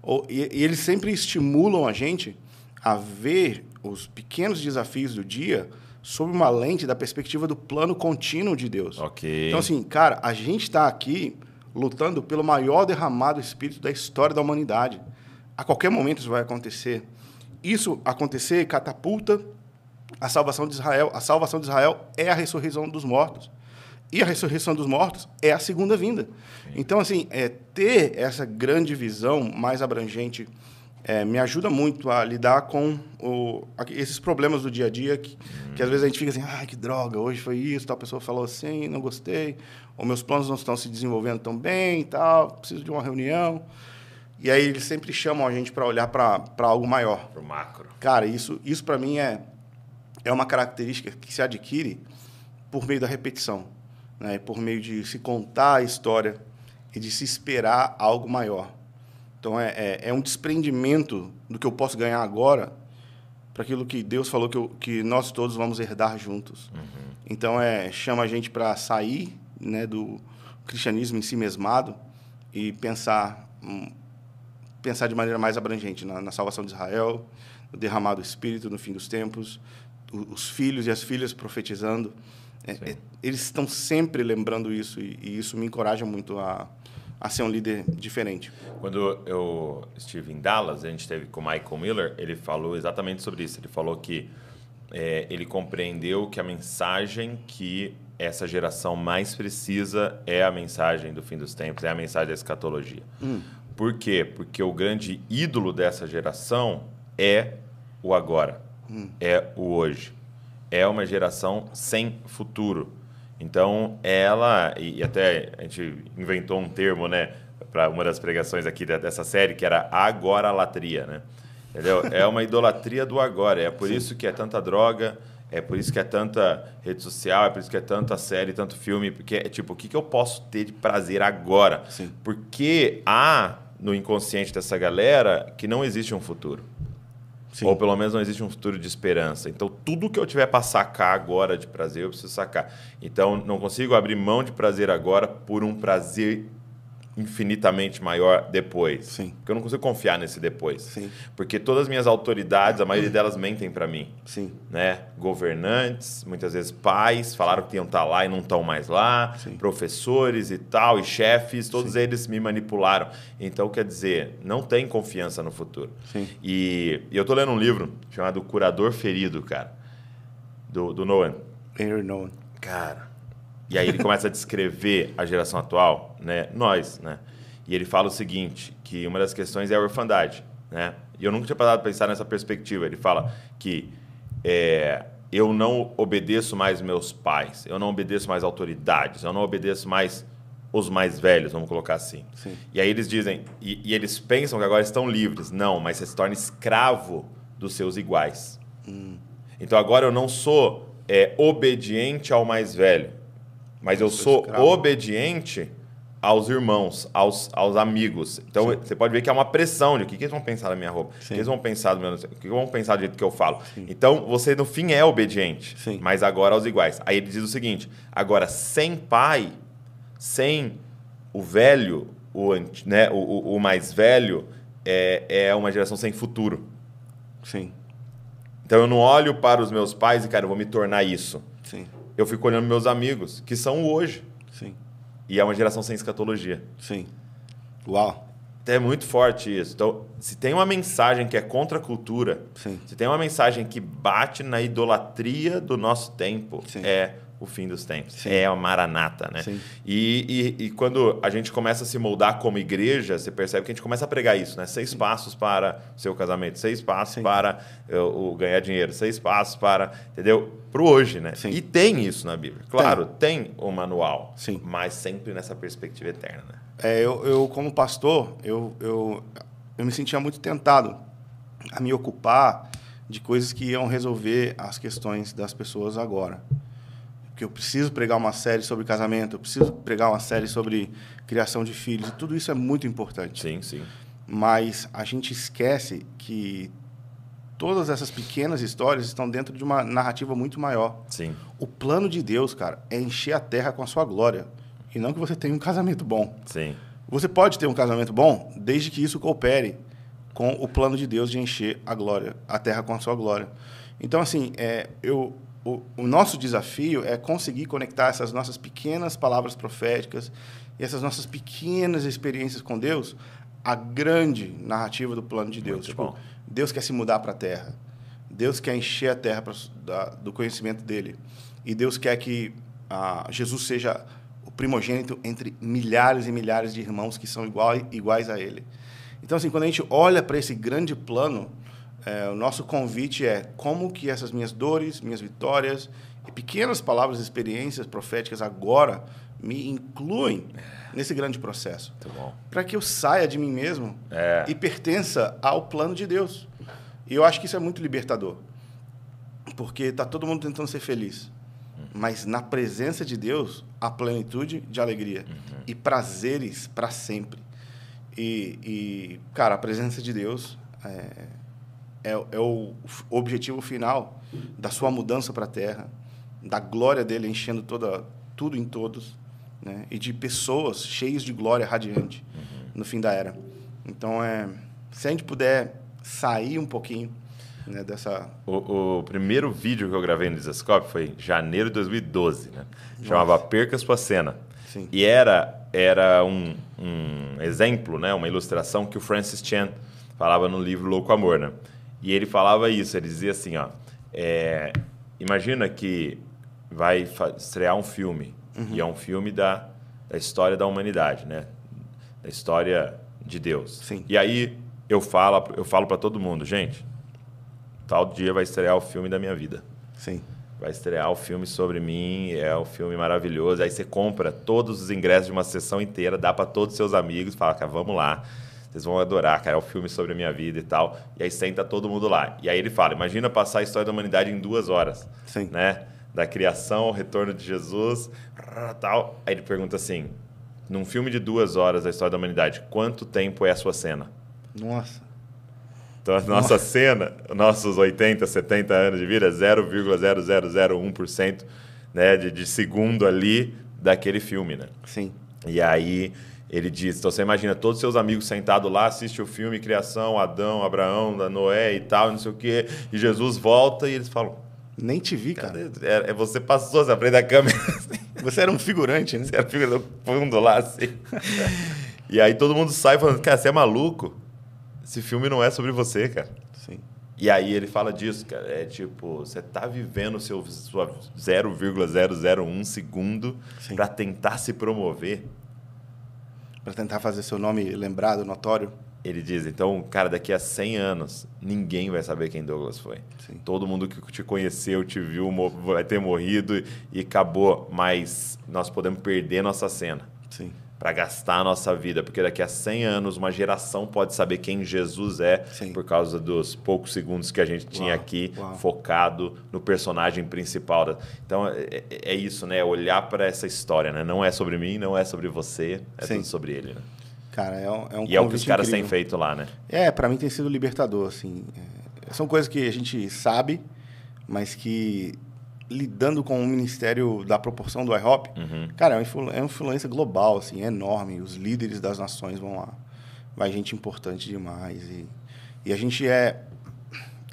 Ou, e, e eles sempre estimulam a gente a ver os pequenos desafios do dia sob uma lente da perspectiva do plano contínuo de Deus. Ok. Então, assim, cara, a gente está aqui lutando pelo maior derramado espírito da história da humanidade. A qualquer momento isso vai acontecer. Isso acontecer catapulta a salvação de Israel. A salvação de Israel é a ressurreição dos mortos. E a ressurreição dos mortos é a segunda vinda. Sim. Então, assim, é, ter essa grande visão mais abrangente é, me ajuda muito a lidar com o, esses problemas do dia a dia que, uhum. que às vezes a gente fica assim, ah, que droga, hoje foi isso, tal pessoa falou assim, não gostei, ou meus planos não estão se desenvolvendo tão bem, tal, preciso de uma reunião. E aí eles sempre chamam a gente para olhar para algo maior. Para o macro. Cara, isso, isso para mim é, é uma característica que se adquire por meio da repetição, né? por meio de se contar a história e de se esperar algo maior. Então, é, é, é, um desprendimento do que eu posso ganhar agora para aquilo que Deus falou que, eu, que nós todos vamos herdar juntos. Uhum. Então, é, chama a gente para sair né, do cristianismo em si mesmado e pensar, hum, pensar de maneira mais abrangente na, na salvação de Israel, no derramado Espírito no fim dos tempos, os filhos e as filhas profetizando. É, é, eles estão sempre lembrando isso e, e, isso me encoraja muito a, a ser um líder diferente. Quando eu estive em Dallas, a gente esteve com o Michael Miller, ele falou exatamente sobre isso. Ele falou que é, ele compreendeu que a mensagem que essa geração mais precisa é a mensagem do fim dos tempos, é a mensagem da escatologia. Hum. Por quê? Porque o grande ídolo dessa geração é o agora, hum. é o hoje. É uma geração sem futuro. Então, ela, e até a gente inventou um termo, né, para uma das pregações aqui dessa série, que era agora-latria, né? Entendeu? É uma idolatria do agora. É por Sim. isso que é tanta droga, é por isso que é tanta rede social, é por isso que é tanta série, tanto filme, porque é tipo, o que, que eu posso ter de prazer agora? Sim. Porque há no inconsciente dessa galera que não existe um futuro. Sim. Ou pelo menos não existe um futuro de esperança. Então, tudo que eu tiver para sacar agora de prazer, eu preciso sacar. Então, não consigo abrir mão de prazer agora por um prazer infinitamente maior depois. Sim. Porque eu não consigo confiar nesse depois. Sim. Porque todas as minhas autoridades, a maioria delas mentem para mim. Sim. Né? Governantes, muitas vezes pais, falaram que iam estar tá lá e não estão mais lá. Sim. Professores e tal, e chefes, todos Sim. eles me manipularam. Então, quer dizer, não tem confiança no futuro. Sim. E, e eu tô lendo um livro chamado Curador Ferido, cara, do, do Nolan. Henry Nolan. Cara, e aí ele começa a descrever a geração atual, né? Nós, né? E ele fala o seguinte, que uma das questões é a orfandade, né? E eu nunca tinha parado para pensar nessa perspectiva. Ele fala que é, eu não obedeço mais meus pais, eu não obedeço mais autoridades, eu não obedeço mais os mais velhos, vamos colocar assim. Sim. E aí eles dizem, e, e, eles pensam que agora estão livres. Não, mas você se torna escravo dos seus iguais. Hum. Então agora eu não sou é, obediente ao mais velho mas eu, sou, sou obediente aos irmãos, aos, aos amigos. Então Sim. você pode ver que há uma pressão de o que, que eles vão pensar da minha roupa, o que eles vão pensar do meu, o que vão pensar do jeito que eu falo. Sim. Então você no fim é obediente, Sim. mas agora aos iguais. Aí ele diz o seguinte: agora sem pai, sem o velho, o, né, o, o mais velho, é, é uma geração sem futuro. Sim. Então eu não olho para os meus pais e, cara, eu vou me tornar isso. Sim eu fico olhando meus amigos, que são hoje. Sim. E é uma geração sem escatologia. Sim. Uau. É muito forte isso. Então, se tem uma mensagem que é contra a cultura, Sim. se tem uma mensagem que bate na idolatria do nosso tempo, Sim. é o fim dos tempos. Sim. É a maranata, né? E, e, e, quando a gente começa a se moldar como igreja, você percebe que a gente começa a pregar isso, né? Seis Sim. passos para o seu casamento, seis passos Sim. para o, o, ganhar dinheiro, seis passos para, entendeu? Para o hoje, né? E tem isso na Bíblia. Claro, tem, tem o manual, Sim. mas sempre nessa perspectiva eterna, né? É, eu, eu, como pastor, eu, eu, eu me sentia muito tentado a me ocupar de coisas que iam resolver as questões das pessoas agora que eu preciso pregar uma série sobre casamento, eu preciso pregar uma série sobre criação de filhos, e tudo isso é muito importante. Sim, sim. Mas a gente esquece que todas essas pequenas histórias estão dentro de uma narrativa muito maior. Sim. O plano de Deus, cara, é encher a terra com a sua glória, e não que você tenha um casamento bom. Sim. Você pode ter um casamento bom, desde que isso coopere com o plano de Deus de encher a glória, a terra com a sua glória. Então, assim, é, eu o, o, nosso desafio é conseguir conectar essas nossas pequenas palavras proféticas e essas nossas pequenas experiências com Deus à grande narrativa do plano de Deus. tipo, Deus quer se mudar para a terra. Deus quer encher a terra pra, da, do conhecimento dele. E Deus quer que ah, Jesus seja o primogênito entre milhares e milhares de irmãos que são igual, iguais a ele. Então, assim, quando a gente olha para esse grande plano, é, o nosso convite é como que essas minhas dores, minhas vitórias e pequenas palavras, experiências proféticas agora me incluem nesse grande processo. Para que eu saia de mim mesmo é. e pertença ao plano de Deus. E eu acho que isso é muito libertador. Porque está todo mundo tentando ser feliz. Uhum. Mas na presença de Deus, há plenitude de alegria uhum. e prazeres para sempre. E, e, cara, a presença de Deus é, é, é o objetivo final da sua mudança para a Terra, da glória dele enchendo toda, tudo em todos, né? E de pessoas cheias de glória radiante uhum. no fim da era. Então, é, se a gente puder sair um pouquinho né, dessa... O, o, primeiro vídeo que eu gravei no Desescope foi em janeiro de 2012, né? Chamava Perca Sua Cena. Sim. E era, era um, um exemplo, né, uma ilustração que o Francis Chan falava no livro Louco Amor, né? E ele falava isso, ele dizia assim, ó, é, imagina que vai estrear um filme, uhum. e é um filme da, da história da humanidade, né? Da história de Deus. Sim. E aí eu falo, eu falo para todo mundo, gente, tal dia vai estrear o filme da minha vida. Sim. Vai estrear o filme sobre mim, é um filme maravilhoso. Aí você compra todos os ingressos de uma sessão inteira, dá para todos os seus amigos, fala, cara, vamos lá. Vocês vão adorar, cara, é o filme sobre a minha vida e tal. E aí senta todo mundo lá. E aí ele fala, imagina passar a história da humanidade em duas horas. Sim. Né? Da criação, o retorno de Jesus, tal. Aí ele pergunta assim, num filme de duas horas da história da humanidade, quanto tempo é a sua cena? Nossa. Então, a nossa Nossa. cena, nossos 80, 70 anos de vida, 0,0001% né, de, de segundo ali daquele filme, né? Sim. E aí ele diz, então você imagina todos os seus amigos sentados lá, assiste o filme Criação, Adão, Abraão, Noé e tal, não sei o quê, e Jesus volta e eles falam... Nem te vi, cara. É, é você passou, você aprende a câmera. Assim. Você era um figurante, né? Você era figurante do fundo lá, assim. e aí todo mundo sai falando, cara, você é maluco? Esse filme não é sobre você, cara. Sim. E aí ele fala disso, cara. É tipo, você tá vivendo o seu 0,001 segundo para tentar se promover. Para tentar fazer seu nome lembrado, notório. Ele diz, então, cara, daqui a 100 anos, ninguém vai saber quem Douglas foi. Sim. Todo mundo que te conheceu, te viu, vai ter morrido e acabou. Mas nós podemos perder nossa cena. Sim para gastar a nossa vida, porque daqui a 100 anos uma geração pode saber quem Jesus é Sim. por causa dos poucos segundos que a gente tinha aqui uau. focado no personagem principal. Então é, é, é isso, né? Olhar para essa história, né? Não é sobre mim, não é sobre você, é Sim. tudo sobre ele. Né? Cara, é um, é um E é o que os caras têm feito lá, né? É, para mim tem sido libertador, assim. É, são coisas que a gente sabe, mas que lidando com o ministério da proporção do IHOP, uhum. cara, é uma, influência global, assim, é enorme. Os líderes das nações vão lá. Vai gente importante demais. E, e a gente é,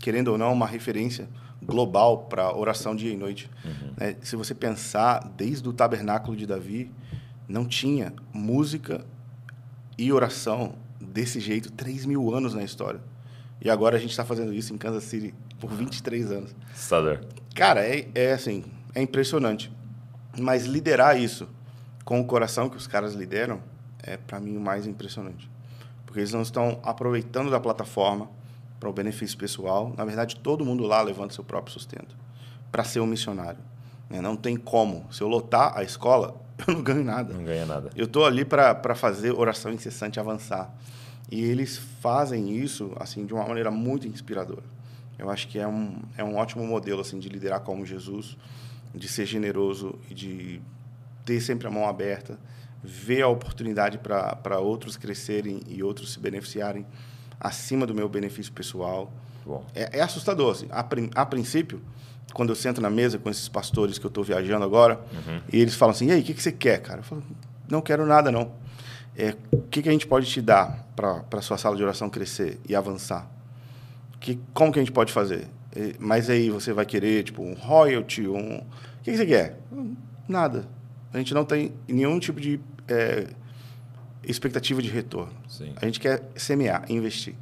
querendo ou não, uma referência global para oração dia e noite. Uhum. Né? Se você pensar, desde o tabernáculo de Davi, não tinha música e oração desse jeito 3 mil anos na história. E agora a gente está fazendo isso em Kansas City por 23 anos. Sadar. Cara, é, é assim, é impressionante. Mas liderar isso com o coração que os caras lideram é, para mim, o mais impressionante. Porque eles não estão aproveitando da plataforma para o benefício pessoal. Na verdade, todo mundo lá levanta seu próprio sustento para ser um missionário. Né? Não tem como. Se eu lotar a escola, eu não ganho nada. Não ganha nada. Eu estou ali para fazer oração incessante avançar. E eles fazem isso assim de uma maneira muito inspiradora. Eu acho que é um, é um ótimo modelo assim de liderar como Jesus, de ser generoso e de ter sempre a mão aberta, ver a oportunidade para outros crescerem e outros se beneficiarem acima do meu benefício pessoal. É, é, assustador. Assim. A, a, princípio, quando eu sento na mesa com esses pastores que eu estou viajando agora, uhum. e eles falam assim: e aí, o que, que você quer, cara? Eu falo: não quero nada, não. É, o que, que a gente pode te dar para a sua sala de oração crescer e avançar? Que, como que a gente pode fazer? Mas aí você vai querer, tipo, um royalty, um... O que, que você quer? Nada. A gente não tem nenhum tipo de é, expectativa de retorno. Sim. A gente quer semear, investir.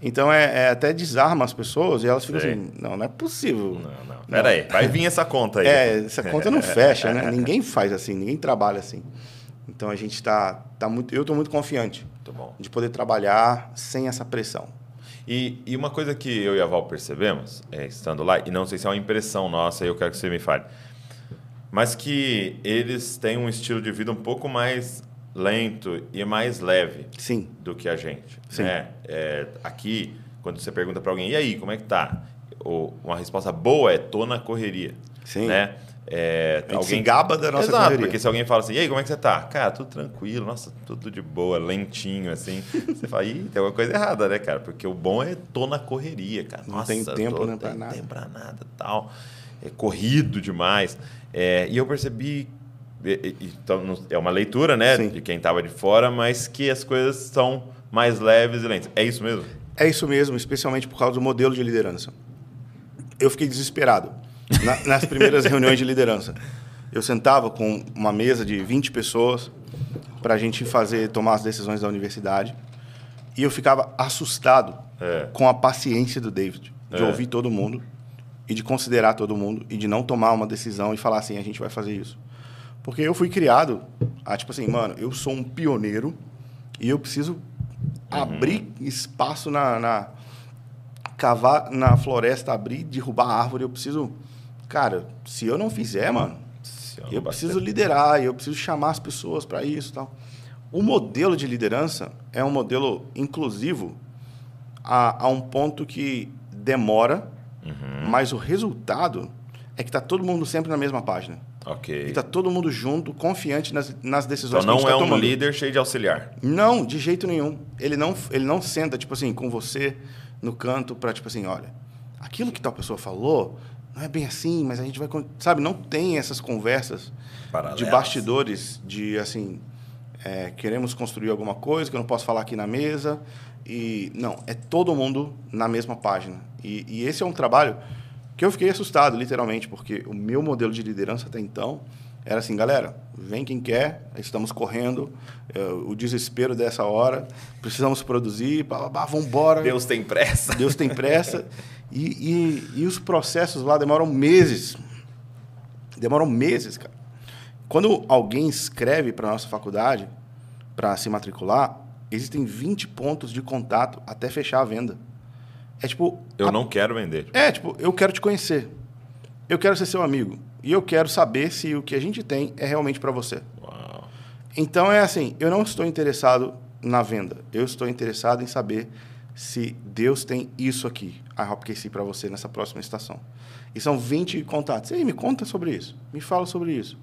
Então, é, é, até desarma as pessoas e elas ficam Sei. assim, não, não é possível. Não, não. Pera aí, vai vir essa conta aí. É, essa conta não fecha, né? Ninguém faz assim, ninguém trabalha assim. Então, a gente está tá muito... Eu estou muito confiante muito de poder trabalhar sem essa pressão. E, e, uma coisa que eu e a Val percebemos, é, estando lá, e não sei se é uma impressão nossa, eu quero que você me fale, mas que eles têm um estilo de vida um pouco mais lento e mais leve Sim. do que a gente. Sim. Né? É, aqui, quando você pergunta para alguém, e aí, como é que tá? Ou uma resposta boa é, tô na correria. Sim. Né? É, alguém gaba da nossa Exato, correria. porque se alguém fala assim, e aí, como é que você tá? Cara, tudo tranquilo, nossa, tudo de boa, lentinho, assim. você fala, ih, tem alguma coisa errada, né, cara? Porque o bom é tô na correria, cara. Não tem tempo, tô, né, pra tem nada. tempo pra nada tal. é corrido demais. É, e eu percebi, então, é uma leitura né, Sim. de quem estava de fora, mas que as coisas são mais leves e lentas. É isso mesmo? É isso mesmo, especialmente por causa do modelo de liderança. Eu fiquei desesperado na, nas primeiras reuniões de liderança. Eu sentava com uma mesa de 20 pessoas para a gente fazer tomar as decisões da universidade e eu ficava assustado é. com a paciência do David de é. ouvir todo mundo e de considerar todo mundo e de não tomar uma decisão e falar assim a gente vai fazer isso porque eu fui criado a tipo assim mano eu sou um pioneiro e eu preciso uhum. abrir espaço na, na cavar na floresta abrir derrubar árvore eu preciso cara se eu não fizer mano eu preciso liderar, eu preciso chamar as pessoas para isso, tal. O modelo de liderança é um modelo inclusivo a, a um ponto que demora, uhum. mas o resultado é que está todo mundo sempre na mesma página. Ok. E está todo mundo junto, confiante nas, nas decisões então, não que é tá um líder cheio de auxiliar. Não, de jeito nenhum. Ele não, ele não senta, tipo assim, com você no canto para, tipo assim, olha, aquilo que tal pessoa falou, não é bem assim, mas a gente vai. Sabe, não tem essas conversas Paralelas. de bastidores, de assim, é, queremos construir alguma coisa que eu não posso falar aqui na mesa. E não, é todo mundo na mesma página. E, e esse é um trabalho que eu fiquei assustado, literalmente, porque o meu modelo de liderança até então era assim, galera, vem quem quer, estamos correndo, é, o desespero dessa hora, precisamos produzir, vamos embora. Deus tem pressa. Deus tem pressa. E, e, e os processos lá demoram meses. Demoram meses, cara. Quando alguém escreve para a nossa faculdade para se matricular, existem 20 pontos de contato até fechar a venda. É tipo. Eu a... não quero vender. É, tipo, eu quero te conhecer. Eu quero ser seu amigo. E eu quero saber se o que a gente tem é realmente para você. Uau. Então é assim, eu não estou interessado na venda. Eu estou interessado em saber se Deus tem isso aqui, a HopKC para você nessa próxima estação. E são 20 contatos. E aí, me conta sobre isso. Me fala sobre isso.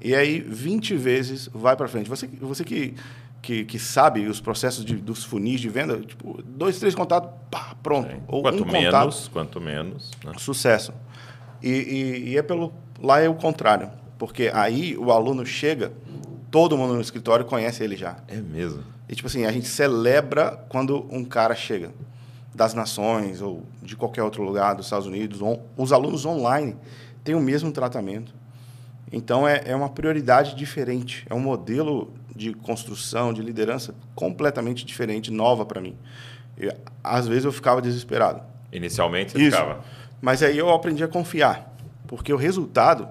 E aí, 20 vezes vai para frente. Você, você que, que, que, sabe os processos de, dos funis de venda, tipo, dois, três contatos, pá, pronto. Ou quanto um menos, contato, quanto menos. Né? Sucesso. E, e, e é pelo. Lá é o contrário. Porque aí o aluno chega, todo mundo no escritório conhece ele já. É mesmo. E, tipo assim, a gente celebra quando um cara chega das nações ou de qualquer outro lugar dos Estados Unidos. Os alunos online têm o mesmo tratamento. Então, é, é uma prioridade diferente. É um modelo de construção, de liderança completamente diferente, nova para mim. E, às vezes eu ficava desesperado. Inicialmente você Isso. ficava. Mas aí eu aprendi a confiar, porque o resultado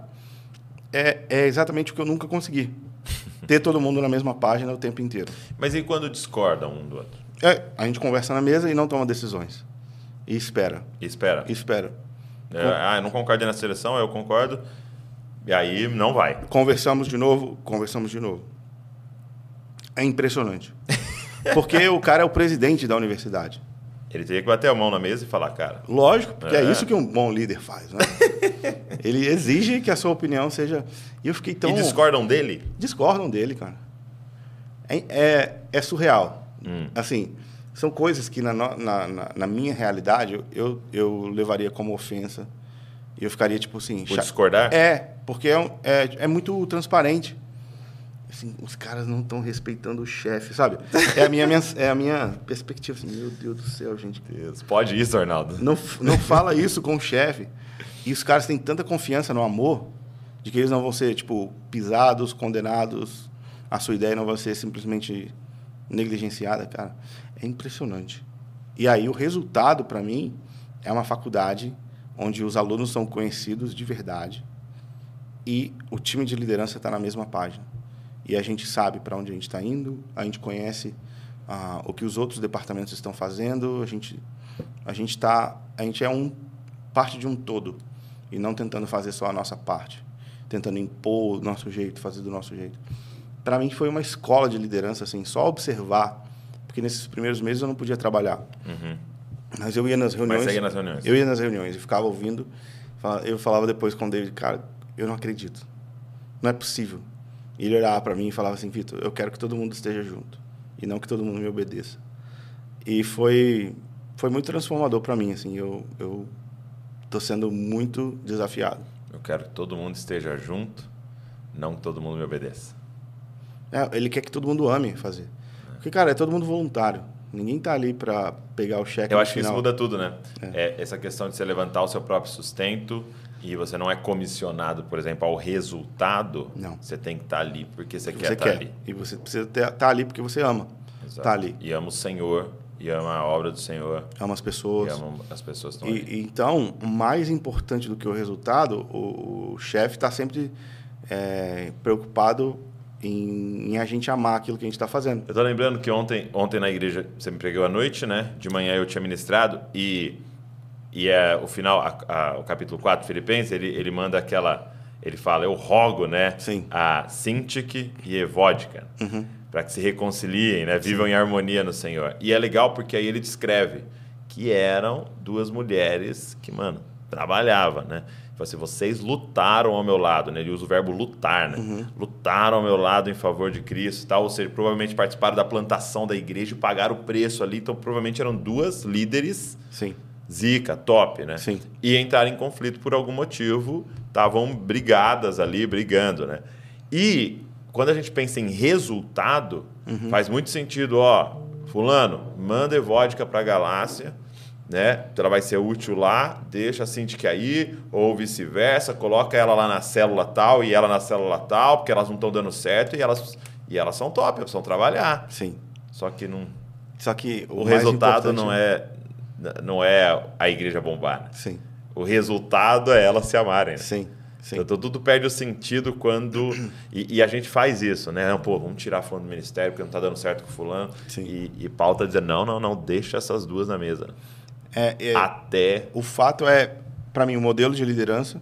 é, é exatamente o que eu nunca consegui ter todo mundo na mesma página o tempo inteiro. Mas e quando discordam um do outro? É, a gente conversa na mesa e não toma decisões. E espera. E espera. E espera. É, ah, eu não concordo na seleção, eu concordo. E aí não vai. Conversamos de novo, conversamos de novo. É impressionante. Porque o cara é o presidente da universidade. Ele teria que bater a mão na mesa e falar, cara. Lógico, porque é, é isso que um bom líder faz, né? ele exige que a sua opinião seja. E eu fiquei tão. E discordam dele? Discordam dele, cara. É, é, é surreal. Hum. Assim, são coisas que na, na, na, na minha realidade eu, eu levaria como ofensa. E eu ficaria tipo assim. Por discordar? É, porque é, é, é muito transparente assim, os caras não estão respeitando o chefe, sabe? É a minha, minha, é a minha perspectiva, assim, meu Deus do céu, gente. Deus, pode isso, Arnaldo. Não, não fala isso com o chefe. E os caras têm tanta confiança no amor de que eles não vão ser, tipo, pisados, condenados, a sua ideia não vai ser simplesmente negligenciada, cara. É impressionante. E aí o resultado, para mim, é uma faculdade onde os alunos são conhecidos de verdade e o time de liderança está na mesma página e a gente sabe para onde a gente está indo, a gente conhece ah, o que os outros departamentos estão fazendo, a gente a gente está a gente é um parte de um todo e não tentando fazer só a nossa parte, tentando impor o nosso jeito, fazer do nosso jeito. Para mim foi uma escola de liderança assim, só observar, porque nesses primeiros meses eu não podia trabalhar. Uhum. Mas eu ia nas reuniões. Mas ia nas reuniões. Eu ia nas reuniões e ficava ouvindo. Eu falava depois com o David, cara, eu não acredito. Não é possível. E ele olhava para mim e falava assim, Vitor, eu quero que todo mundo esteja junto e não que todo mundo me obedeça. E foi foi muito transformador para mim, assim, eu, eu tô sendo muito desafiado. Eu quero que todo mundo esteja junto, não que todo mundo me obedeça. É, ele quer que todo mundo ame fazer. Porque, cara, é todo mundo voluntário. Ninguém tá ali para pegar o cheque Eu acho que isso final. muda tudo, né? É. essa questão de você levantar o seu próprio sustento e você não é comissionado, por exemplo, ao resultado. Não. Você tem que estar ali porque você, quer Você estar quer. ali. E você precisa estar ali porque você ama. Exato. Tá ali. E ama o Senhor, e ama a obra do Senhor, Ama as e pessoas. ama as pessoas que estão. E, e então, mais importante do que o resultado, o, o chefe está sempre é, preocupado em, em a gente amar aquilo que a gente está fazendo. Eu tô lembrando que ontem, ontem na igreja você me pregou à noite, né? De manhã eu tinha ministrado e, e é, o final, a- a- o capítulo 4 de Filipenses, ele, ele manda aquela. Ele fala, eu rogo, né? Sim. A Sintique e Evódica, para que se reconciliem, né? Vivam em harmonia no Senhor. E é legal porque aí ele descreve que eram duas mulheres que, mano, trabalhavam, né? Fala assim, vocês lutaram ao meu lado, né? Ele usa o verbo lutar, né? Lutaram ao meu lado em favor de Cristo e tal. Ou seja, provavelmente participaram da plantação da igreja e pagaram o preço ali. Então, provavelmente eram duas líderes Sim. Zica, top, né? Sim. E entraram em conflito por algum motivo, estavam brigadas ali, brigando, né? E quando a gente pensa em resultado, Uhum. faz muito sentido, ó, fulano, manda vodka para Galácia, né? Ela vai ser útil lá, deixa a Cintiq aí, ou vice-versa, coloca ela lá na célula tal e ela na célula tal, porque elas não estão dando certo e elas e elas são top, elas precisam trabalhar. Sim. Só que não, Só que o, o resultado não é não é a igreja bombar. né? Sim. O resultado é elas se amarem. né? Sim. Sim. Então tudo perde o sentido quando. E, e a gente faz isso, né? Não, pô, vamos tirar fulano do ministério porque não tá dando certo com fulano. Sim. E, e Paulo tá dizendo: não, não, não, deixa essas duas na mesa. É, é, Até. O fato é, para mim, o modelo de liderança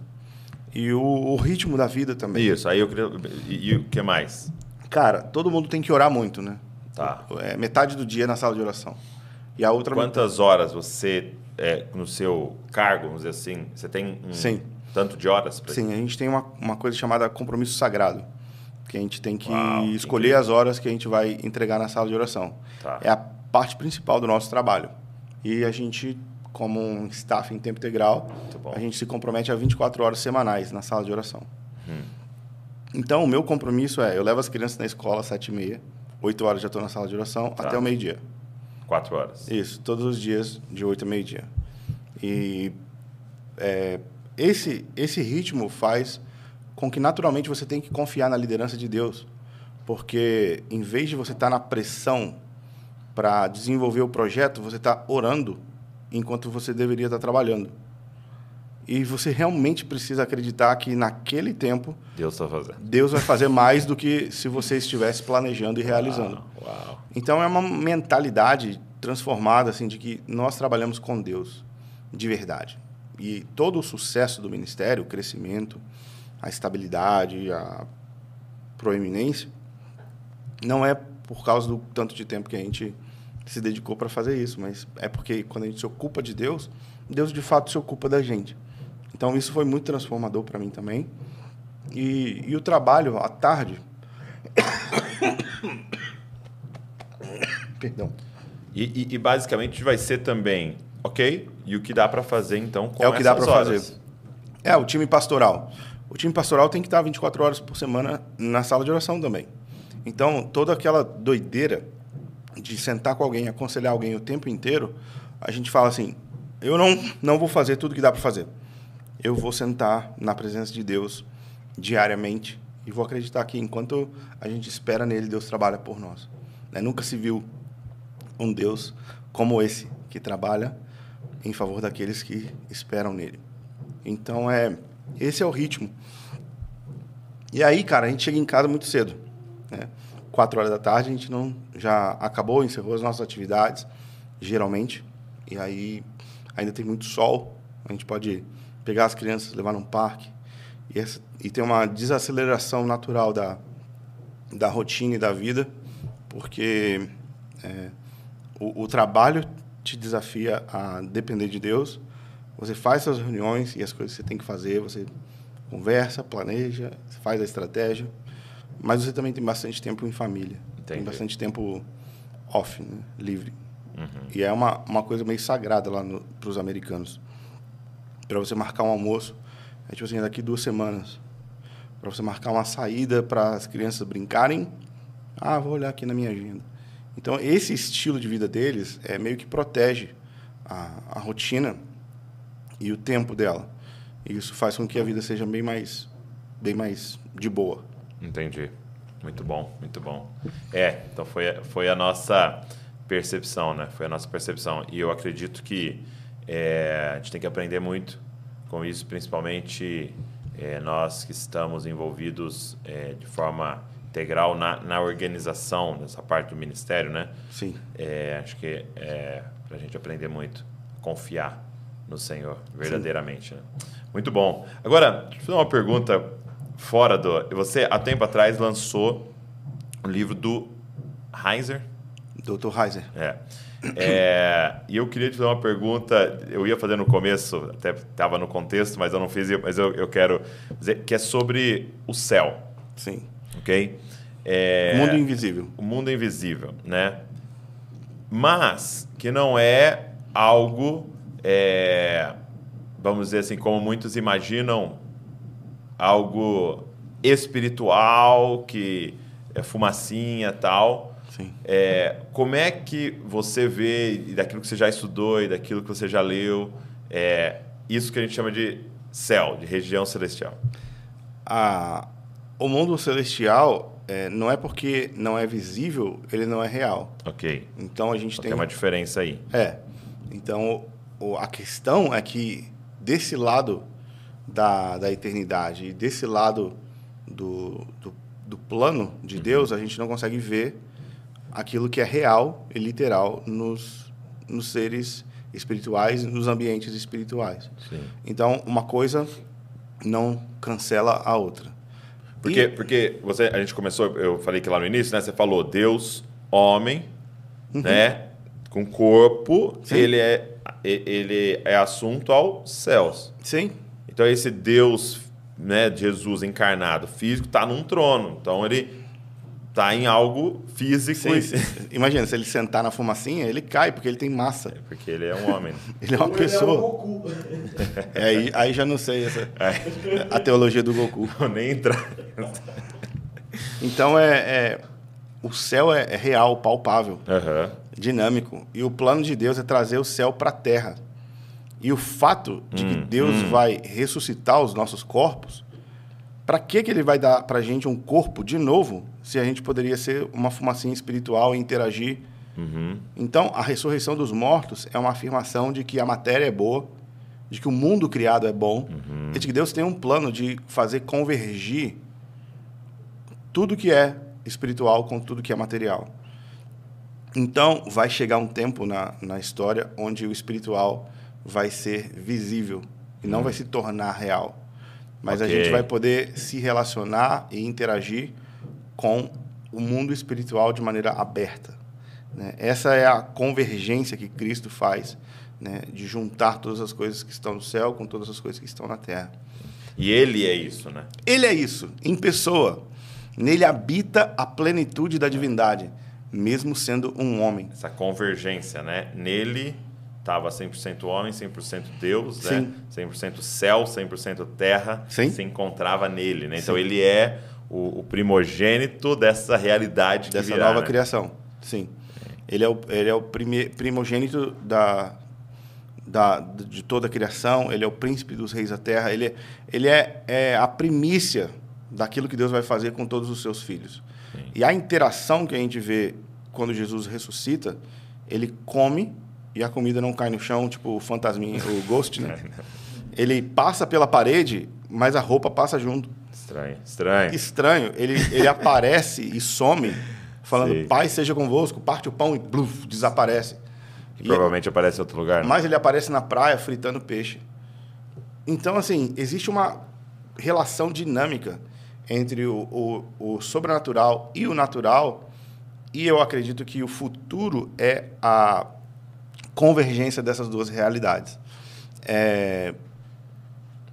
e o, o ritmo da vida também. Isso, aí eu queria. E, e o que mais? Cara, todo mundo tem que orar muito, né? Tá. É, metade do dia na sala de oração. E a outra Quantas horas você, é, no seu cargo, vamos dizer assim, você tem um Sim. tanto de horas para Sim, a gente tem uma, uma coisa chamada compromisso sagrado. Que a gente tem que Uau, escolher incrível. as horas que a gente vai entregar na sala de oração. Tá. É a parte principal do nosso trabalho. E a gente, como um staff em tempo integral, a gente se compromete a 24 horas semanais na sala de oração. Hum. Então, o meu compromisso é, eu levo as crianças na escola às 7h30, 8 horas já estou na sala de oração, Tá. até o meio-dia. Quatro horas. Isso, todos os dias, de 8 a meio-dia. E é, esse, esse ritmo faz com que, naturalmente, você tenha que confiar na liderança de Deus. Porque, em vez de você estar na pressão para desenvolver o projeto, você está orando enquanto você deveria estar trabalhando. E você realmente precisa acreditar que, naquele tempo, Deus está fazendo. Deus vai fazer mais do que se você estivesse planejando e realizando. Uau, uau. Então é uma mentalidade transformada assim de que nós trabalhamos com Deus de verdade. E todo o sucesso do ministério, o crescimento, a estabilidade, a proeminência não é por causa do tanto de tempo que a gente se dedicou para fazer isso, mas é porque quando a gente se ocupa de Deus, Deus de fato se ocupa da gente. Então isso foi muito transformador para mim também. E, e o trabalho à tarde. Perdão. E, e- e basicamente vai ser também, ok? E o que dá para fazer então com É o que dá horas? fazer. É, o time pastoral. O time pastoral tem que estar 24 horas por semana na sala de oração também. Então, toda aquela doideira de sentar com alguém, aconselhar alguém o tempo inteiro, a gente fala assim: eu não, não vou fazer tudo que dá para fazer. Eu vou sentar na presença de Deus diariamente e vou acreditar que enquanto a gente espera nele, Deus trabalha por nós. Né? Nunca se viu um Deus como esse, que trabalha em favor daqueles que esperam nele. Então, é esse é o ritmo. E aí, cara, a gente chega em casa muito cedo. Né? Quatro horas da tarde, a gente não já acabou, encerrou as nossas atividades, geralmente. E aí, ainda tem muito sol. A gente pode pegar as crianças, levar num parque. E, essa, e tem uma desaceleração natural da, da rotina e da vida, porque é, o, o trabalho te desafia a depender de Deus. Você faz suas reuniões e as coisas que você tem que fazer, você conversa, planeja, faz a estratégia, mas você também tem bastante tempo em família. Tem Entendi. bastante tempo off, né? livre. E é uma, uma coisa meio sagrada lá para os americanos. Para você marcar um almoço. É tipo assim, daqui duas semanas. Para você marcar uma saída para as crianças brincarem. Ah, vou olhar aqui na minha agenda. Então, esse estilo de vida deles é meio que protege a, a rotina e o tempo dela. E isso faz com que a vida seja bem mais, bem mais de boa. Entendi. Muito bom, muito bom. É, então foi, foi a nossa percepção, né? Foi a nossa percepção. E eu acredito que é, a gente tem que aprender muito com isso, principalmente é, nós que estamos envolvidos é, de forma integral na, na organização dessa parte do ministério, né? Sim. É, acho que é para a gente aprender muito, confiar no Senhor verdadeiramente. Né? Muito bom. Agora, deixa eu fazer uma pergunta fora do. Você, há tempo atrás, lançou o livro do Heiser. Dr. Heiser. É. é. e eu queria te fazer uma pergunta. Eu ia fazer no começo, até estava no contexto, mas eu não fiz, mas eu, eu quero dizer que é sobre o céu. Sim. Ok? É, o mundo invisível. O mundo invisível, né? Mas que não é algo, é, vamos dizer assim, como muitos imaginam, algo espiritual, que é fumacinha tal. Sim. É, como é que você vê, daquilo que você já estudou e daquilo que você já leu, é, isso que a gente chama de céu, de região celestial? A, o mundo celestial é, não é porque não é visível, ele não é real. Ok. Então a gente Então tem. tem uma diferença aí. É. Então o, a questão é que desse lado da, da eternidade e desse lado do, do, do plano de Deus, a gente não consegue ver aquilo que é real e literal nos, nos seres espirituais, nos ambientes espirituais. Sim. Então, uma coisa não cancela a outra. Porque, E- porque você, a gente começou, eu falei que lá no início, né? Você falou Deus, homem, né? Com corpo, Uhum. Sim. ele é, ele é assunto aos céus. Sim, Então esse Deus, né, Jesus encarnado, físico, está num trono. Então ele está em algo físico. sim, sim. Imagina, se ele sentar na fumacinha, ele cai, porque ele tem massa. Porque ele é um homem. Ele é uma Ou ele É pessoa. Goku. É, aí, aí já não sei essa, É, a teologia do Goku. vou nem entrar. Então, é, é- o céu é, é real, palpável, Aham. dinâmico. E o plano de Deus é trazer o céu para a terra. E o fato de que Hum, Deus vai ressuscitar os nossos corpos, para que, que ele vai dar para a gente um corpo de novo, se a gente poderia ser uma fumacinha espiritual e interagir? Uhum. Então, a ressurreição dos mortos é uma afirmação de que a matéria é boa, de que o mundo criado é bom, e de que Deus tem um plano de fazer convergir tudo que é espiritual com tudo que é material. Então, vai chegar um tempo na, na história onde o espiritual vai ser visível e não vai se tornar real. Mas a Ok. gente vai poder se relacionar e interagir com o mundo espiritual de maneira aberta. né? Essa é a convergência que Cristo faz, né? de juntar todas as coisas que estão no céu com todas as coisas que estão na terra. E ele é isso, né? Ele é isso, em pessoa. Nele habita a plenitude da divindade, mesmo sendo um homem. Essa convergência, né? Nele estava 100% homem, 100% Deus, né? 100% céu, 100% terra, Sim. se encontrava nele, né? Então Sim. ele é o, o primogênito dessa realidade que dessa virá, nova né? criação. Sim. Ele é o, ele é o prime, primogênito da, da, de toda a criação, ele é o príncipe dos reis da terra, ele, é- ele é, é a primícia daquilo que Deus vai fazer com todos os seus filhos. E a interação que a gente vê quando Jesus ressuscita, ele come e a comida não cai no chão, tipo o fantasminha, o ghost, né? Ele passa pela parede, mas a roupa passa junto. Estranho, estranho. Estranho, ele, ele aparece e some, falando, Sei. Pai seja convosco, parte o pão e bluf, desaparece. Que E- provavelmente aparece em outro lugar, né? mas ele aparece na praia fritando peixe. Então, assim, existe uma relação dinâmica entre o, o, o sobrenatural e o natural, e eu acredito que o futuro é a convergência dessas duas realidades. É,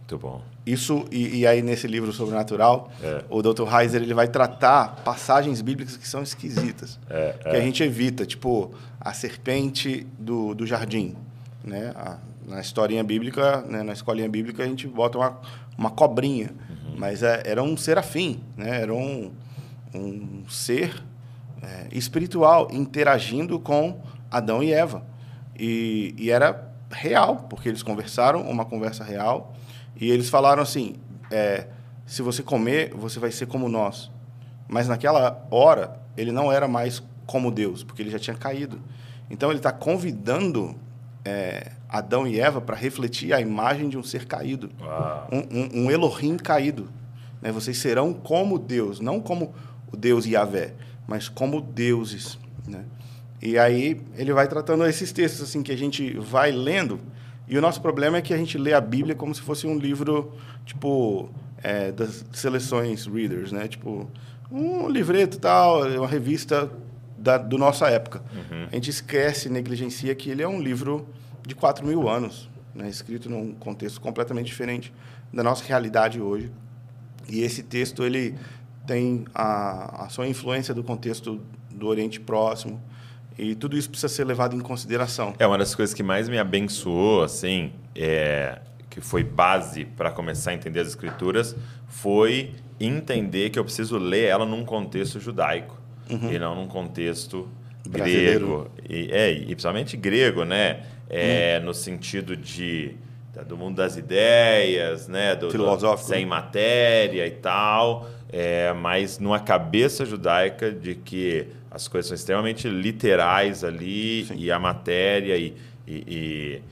Muito bom. Isso, e, e aí nesse livro Sobrenatural, É. o Dr. Heiser ele vai tratar passagens bíblicas que são esquisitas, É, que a gente evita, tipo a serpente do, do jardim, né? A- na historinha bíblica, né, na escolinha bíblica, a gente bota uma, uma cobrinha. Uhum. Mas é, era um serafim, né? era um, um ser é, espiritual interagindo com Adão e Eva. E, e, era real, porque eles conversaram uma conversa real e eles falaram assim: é, se você comer, você vai ser como nós. Mas naquela hora, ele não era mais como Deus, porque ele já tinha caído. Então ele está convidando é, Adão e Eva para refletir a imagem de um ser caído, um, um, um, Elohim caído. Né? Vocês serão como Deus, não como o Deus Yahvé, mas como deuses. Né? E aí ele vai tratando esses textos assim que a gente vai lendo. E o nosso problema é que a gente lê a Bíblia como se fosse um livro tipo é, das seleções readers, né? Tipo um livreto tal, uma revista da do nossa época. Uhum. A gente esquece, negligencia que ele é um livro de 4 mil anos, né? escrito num contexto completamente diferente da nossa realidade hoje. E esse texto ele tem a, a sua influência do contexto do Oriente Próximo, e tudo isso precisa ser levado em consideração. É uma das coisas que mais me abençoou, assim, é, que foi base para começar a entender as escrituras, foi entender que eu preciso ler ela num contexto judaico uhum. e não num contexto Brasileiro. grego. E, é, e principalmente grego, né? É, uhum. No sentido de do mundo das ideias, né? Do, Filosófico. Do, sem matéria e tal, é, mas numa cabeça judaica de que as coisas são extremamente literais ali Sim. e a matéria e, e, e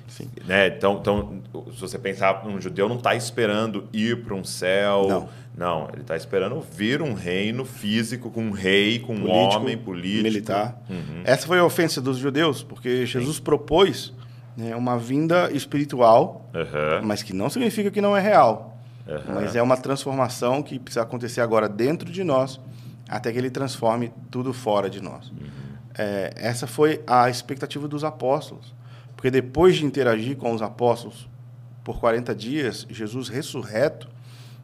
né? então, então, se você pensar, um judeu não está esperando ir para um céu, não, não ele está esperando vir um reino físico com um rei, com político, um homem político, militar. Uhum. Essa foi a ofensa dos judeus, porque Jesus Sim. propôs né, uma vinda espiritual, uhum. mas que não significa que não é real. Uhum. Mas é uma transformação que precisa acontecer agora dentro de nós até que ele transforme tudo fora de nós. Uhum. É, essa foi a expectativa dos apóstolos. Porque depois de interagir com os apóstolos por 40 dias, Jesus ressurreto,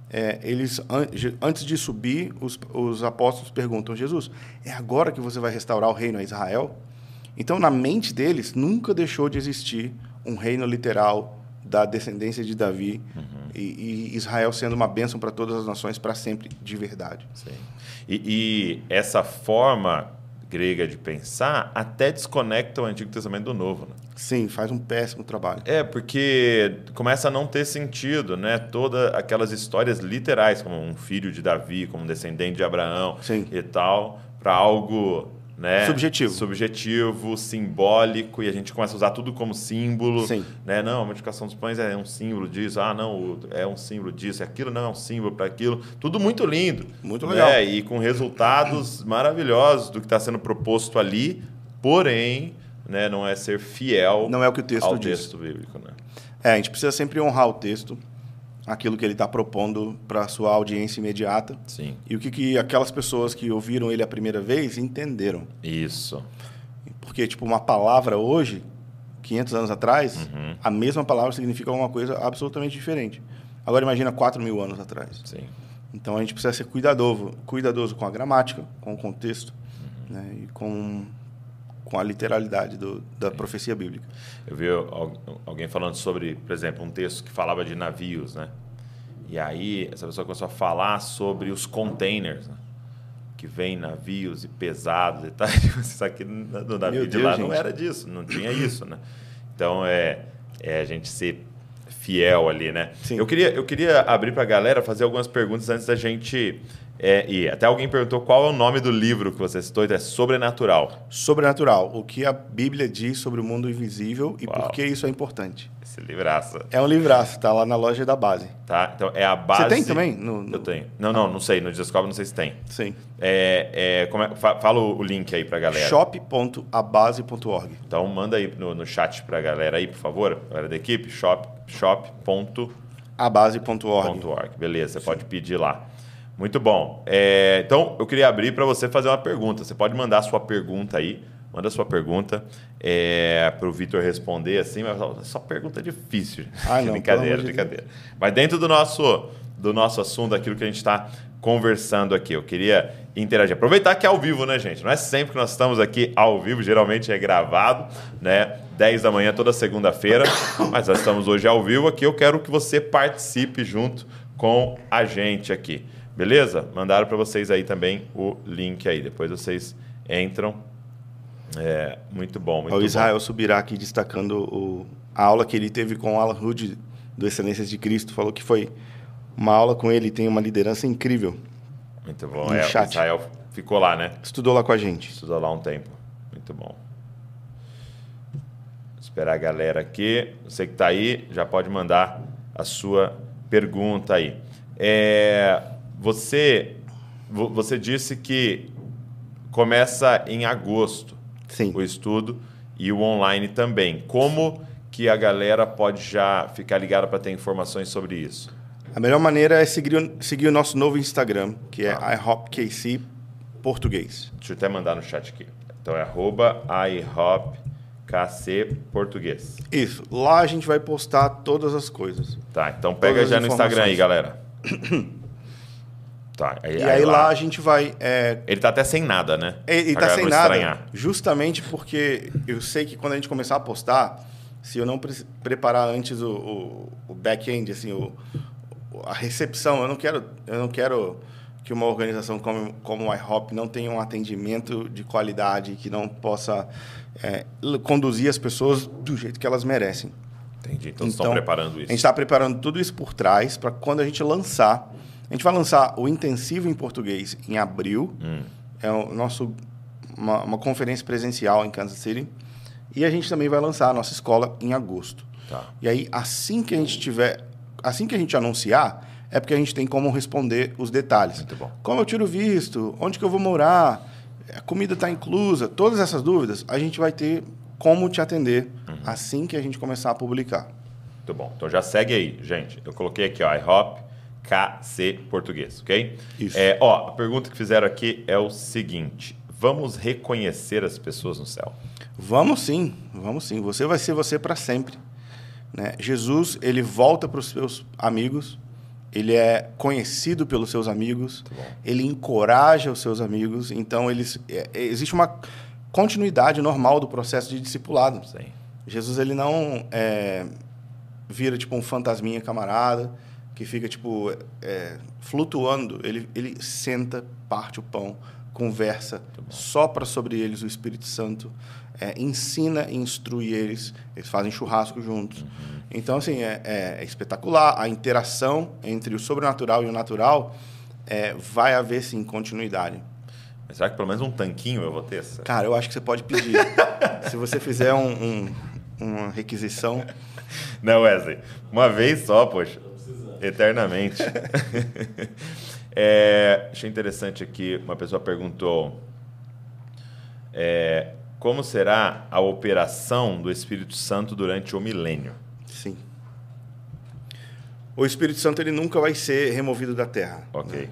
é, eles an antes de subir, os, os apóstolos perguntam: Jesus, é agora que você vai restaurar o reino a Israel? Então, na mente deles, nunca deixou de existir um reino literal da descendência de Davi uhum. e, e, Israel sendo uma bênção para todas as nações para sempre, de verdade. Sim. E, e, essa forma grega de pensar até desconecta o Antigo Testamento do Novo. Né? Sim, faz um péssimo trabalho. É, porque começa a não ter sentido, né? Todas aquelas histórias literais, como um filho de Davi, como um descendente de Abraão Sim. e tal, para algo né? Subjetivo. Subjetivo, simbólico, e a gente começa a usar tudo como símbolo. Sim. Né? Não, a multiplicação dos pães é um símbolo disso. Ah, não, é um símbolo disso. Aquilo não é um símbolo para aquilo. Tudo muito lindo. Muito legal. Né? E com resultados maravilhosos do que está sendo proposto ali, porém, né, não é ser fiel não é o que o texto ao diz. texto bíblico. Né? É, a gente precisa sempre honrar o texto aquilo que ele está propondo para a sua audiência imediata. Sim. E o que, que aquelas pessoas que ouviram ele a primeira vez entenderam. Isso. Porque, tipo, uma palavra hoje, 500 anos atrás, uhum. a mesma palavra significa uma coisa absolutamente diferente. Agora, imagina 4 mil anos atrás. Sim. Então, a gente precisa ser cuidadoso, cuidadoso com a gramática, com o contexto uhum. né, e com com a literalidade do, da Sim. profecia bíblica. Eu vi alguém falando sobre, por exemplo, um texto que falava de navios, né? E aí essa pessoa começou a falar sobre os containers, né? que vem navios e pesados e tal. Isso aqui no navio Meu de Deus, lá gente. não era disso, não tinha isso, né? Então é, é a gente ser fiel ali, né? Sim. Eu queria, eu queria abrir para a galera fazer algumas perguntas antes da gente é, e até alguém perguntou qual é o nome do livro que você citou, então é Sobrenatural. Sobrenatural, o que a Bíblia diz sobre o mundo invisível e Uau. por que isso é importante. Esse livraço. É um livraço, tá lá na loja da base. Tá, então é a base... Você tem também? No, no... Eu tenho. Não, não, não sei, no Descobre não sei se tem. Sim. É, é, como é, fala o link aí pra galera. shop.abase.org Então manda aí no, no chat pra galera aí, por favor, galera da equipe, shop, shop.abase.org. Beleza, você Sim. pode pedir lá. Muito bom. É, então, eu queria abrir para você fazer uma pergunta. Você pode mandar a sua pergunta aí. Manda a sua pergunta é, para o Vitor responder assim, mas só pergunta difícil. Ah, não, brincadeira, brincadeira. Mas dentro do nosso, do nosso assunto, aquilo que a gente está conversando aqui, eu queria interagir. Aproveitar que é ao vivo, né, gente? Não é sempre que nós estamos aqui ao vivo, geralmente é gravado, né? 10 da manhã, toda segunda-feira. Mas nós estamos hoje ao vivo aqui. Eu quero que você participe junto com a gente aqui. Beleza? Mandaram para vocês aí também o link aí. Depois vocês entram. É, muito bom, muito o Israel bom. subirá aqui destacando o, a aula que ele teve com o Alan Hood do Excelências de Cristo. Falou que foi uma aula com ele, tem uma liderança incrível. Muito bom. É, chat. o Israel ficou lá, né? Estudou lá com a gente. Estudou lá um tempo. Muito bom. Esperar a galera aqui. Você que está aí, já pode mandar a sua pergunta aí. É, você, você disse que começa em agosto Sim. o estudo e o online também. Como que a galera pode já ficar ligada para ter informações sobre isso? A melhor maneira é seguir, seguir o nosso novo Instagram, que é ah. IHOPKC Português. Deixa eu até mandar no chat aqui. Então é arroba IHOPKC Português. Isso. Lá a gente vai postar todas as coisas. Tá, então pega já no Instagram aí, galera. Tá, aí, e aí, aí lá, lá, a gente vai. É... Ele tá até sem nada, né? Ele, ele tá sem nada. Estranhar. Justamente porque eu sei que quando a gente começar a postar, se eu não pre preparar antes o, o, o back-end, assim, o, a recepção, eu não quero, eu não quero que uma organização como, como o IHOP não tenha um atendimento de qualidade, que não possa é, conduzir as pessoas do jeito que elas merecem. Entendi. Então, então estão preparando isso. A gente está preparando tudo isso por trás para quando a gente lançar a gente vai lançar o intensivo em português em abril. Hum. É o nosso uma, uma, conferência presencial em Kansas City. E a gente também vai lançar a nossa escola em agosto. Tá. E aí, assim que a gente tiver, assim que a gente anunciar, é porque a gente tem como responder os detalhes. Muito bom. Como eu tiro visto? Onde que eu vou morar? A comida está inclusa? Todas essas dúvidas, a gente vai ter como te atender uhum. assim que a gente começar a publicar. Muito bom. Então já segue aí, gente. Eu coloquei aqui, ó, iHop, KC Português, ok? Isso. É, ó, a pergunta que fizeram aqui é o seguinte: vamos reconhecer as pessoas no céu? Vamos sim, vamos sim. Você vai ser você para sempre. Né? Jesus, ele volta para os seus amigos, ele é conhecido pelos seus amigos, ele encoraja os seus amigos, então eles, é, existe uma continuidade normal do processo de discipulado. Sim. Jesus ele não é, vira tipo um fantasminha camarada, que fica, tipo, é, flutuando, ele, ele senta, parte o pão, conversa, sopra sobre eles o Espírito Santo, é, ensina e instrui eles, eles fazem churrasco juntos. Uhum. Então, assim, é, é, é, espetacular. A interação entre o sobrenatural e o natural é, vai haver, sim, continuidade. Mas será que pelo menos um tanquinho eu vou ter? Cara, eu acho que você pode pedir. Se você fizer um, um, uma requisição... Não, Wesley, uma vez só, poxa. Eternamente. é, achei interessante aqui, uma pessoa perguntou é, como será a operação do Espírito Santo durante o milênio? Sim. O Espírito Santo ele nunca vai ser removido da terra. Ok. Né?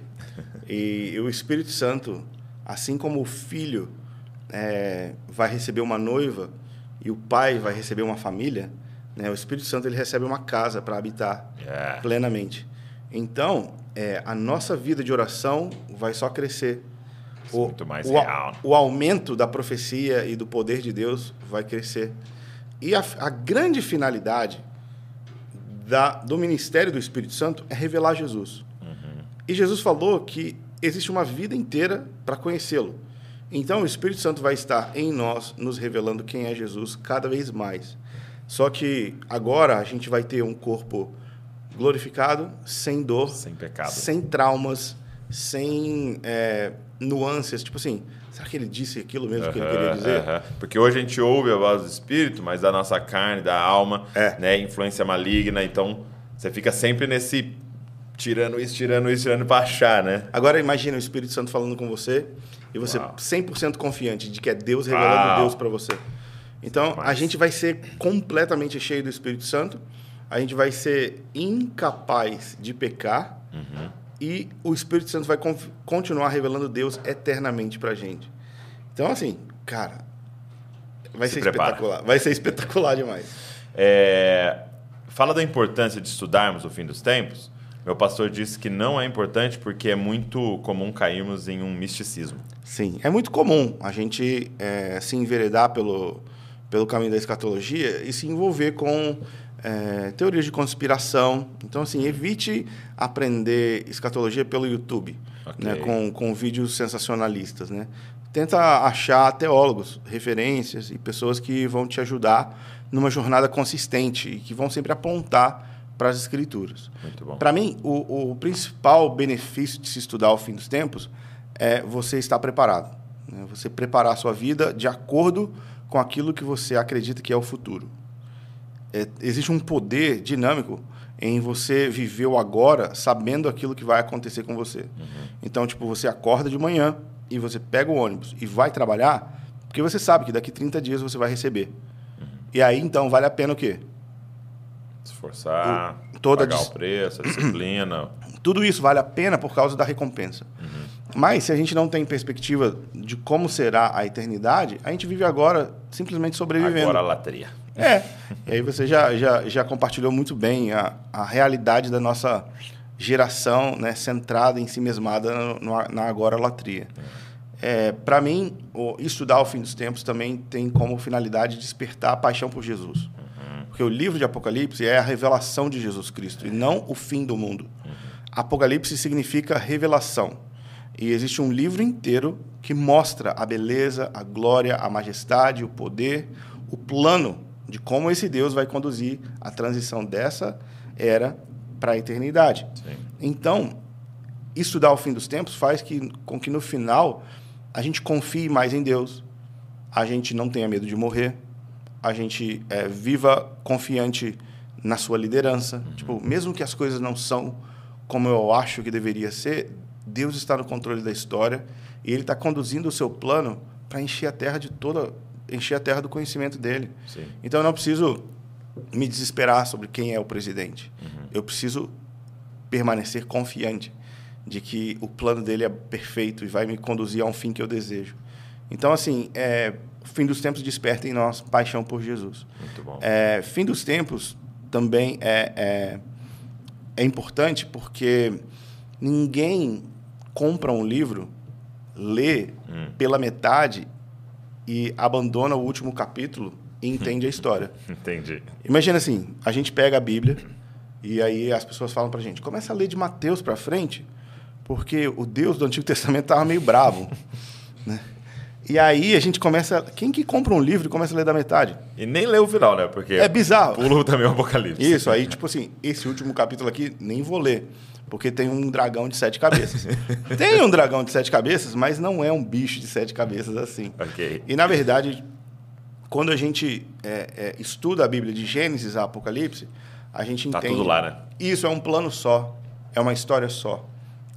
E o Espírito Santo, assim como o filho é, vai receber uma noiva e o pai vai receber uma família, né? O Espírito Santo ele recebe uma casa para habitar yeah. plenamente. Então, é, a nossa vida de oração vai só crescer. É o, muito mais o, real. Né? O aumento da profecia e do poder de Deus vai crescer. E a, a grande finalidade da, do ministério do Espírito Santo é revelar Jesus. Uhum. E Jesus falou que existe uma vida inteira para conhecê-lo. Então, o Espírito Santo vai estar em nós, nos revelando quem é Jesus cada vez mais. Só que agora a gente vai ter um corpo glorificado, sem dor, sem pecado, sem traumas, sem é, nuances. Tipo assim, será que ele disse aquilo mesmo que ele queria dizer? Porque hoje a gente ouve a voz do Espírito, mas da nossa carne, da alma, é. né, influência maligna. Então você fica sempre nesse tirando isso, tirando isso, tirando para achar, né? Agora imagina o Espírito Santo falando com você e você Uau. 100% confiante de que é Deus revelando Uau. Deus para você. Então, a gente vai ser completamente cheio do Espírito Santo, a gente vai ser incapaz de pecar uhum. e o Espírito Santo vai continuar revelando Deus eternamente para a gente. Então, assim, cara, vai Se ser prepara. espetacular. Vai ser espetacular demais. É... Fala da importância de estudarmos o fim dos tempos. Meu pastor disse que não é importante porque é muito comum cairmos em um misticismo. Sim, é muito comum a gente é, se enveredar pelo, pelo caminho da escatologia e se envolver com é, teorias de conspiração. Então, assim, evite aprender escatologia pelo YouTube, Ok. né, com, com vídeos sensacionalistas, né? Tenta achar teólogos, referências e pessoas que vão te ajudar numa jornada consistente e que vão sempre apontar para as escrituras. Para mim, o, o principal benefício de se estudar o fim dos tempos é você estar preparado. né? Você preparar a sua vida de acordo com aquilo que você acredita que é o futuro. É, existe um poder dinâmico em você viver o agora sabendo aquilo que vai acontecer com você. Então, tipo, você acorda de manhã e você pega o ônibus e vai trabalhar porque você sabe que daqui 30 dias você vai receber. E aí, então, vale a pena o quê? Se esforçar, O- toda pagar dis- o preço, a disciplina. Tudo isso vale a pena por causa da recompensa. Mas se a gente não tem perspectiva de como será a eternidade, a gente vive agora simplesmente sobrevivendo. Agora a latria. É. E aí você já, já, já compartilhou muito bem a, a realidade da nossa geração, né, centrada em si mesmada no- na agora latria. É, Para mim, o- estudar o fim dos tempos também tem como finalidade despertar a paixão por Jesus. Porque o livro de Apocalipse é a revelação de Jesus Cristo e não o fim do mundo. Apocalipse significa revelação. E existe um livro inteiro que mostra a beleza, a glória, a majestade, o poder, o plano de como esse Deus vai conduzir a transição dessa era para a eternidade. Sim. Então, estudar o fim dos tempos faz que, com que no final a gente confie mais em Deus, a gente não tenha medo de morrer, a gente eh, viva confiante na sua liderança. Tipo, mesmo que as coisas não são como eu acho que deveria ser, Deus está no controle da história e Ele está conduzindo o seu plano para encher a terra de toda, encher a terra do conhecimento dele. Sim. Então eu não preciso me desesperar sobre quem é o presidente. Eu preciso permanecer confiante de que o plano dele é perfeito e vai me conduzir a um fim que eu desejo. Então, assim, é, o fim dos tempos desperta em nós paixão por Jesus. Muito bom. É, fim dos tempos também é, é, é importante porque ninguém compra um livro, lê Hum. pela metade e abandona o último capítulo e entende a história. Entendi. Imagina assim, a gente pega a Bíblia e aí as pessoas falam pra gente, começa a ler de Mateus pra frente, porque o Deus do Antigo Testamento tava meio bravo, né? E aí a gente começa, quem que compra um livro e começa a ler da metade? E nem leu o final, né? Porque É bizarro. pulo também o Apocalipse. Isso, aí tipo assim, esse último capítulo aqui nem vou ler, porque tem um dragão de sete cabeças. tem um dragão de sete cabeças, mas não é um bicho de sete cabeças assim. Ok. E, na verdade, quando a gente é, é, estuda a Bíblia de Gênesis a Apocalipse, a gente Tá entende... tudo lá, né? Isso é um plano só, é uma história só.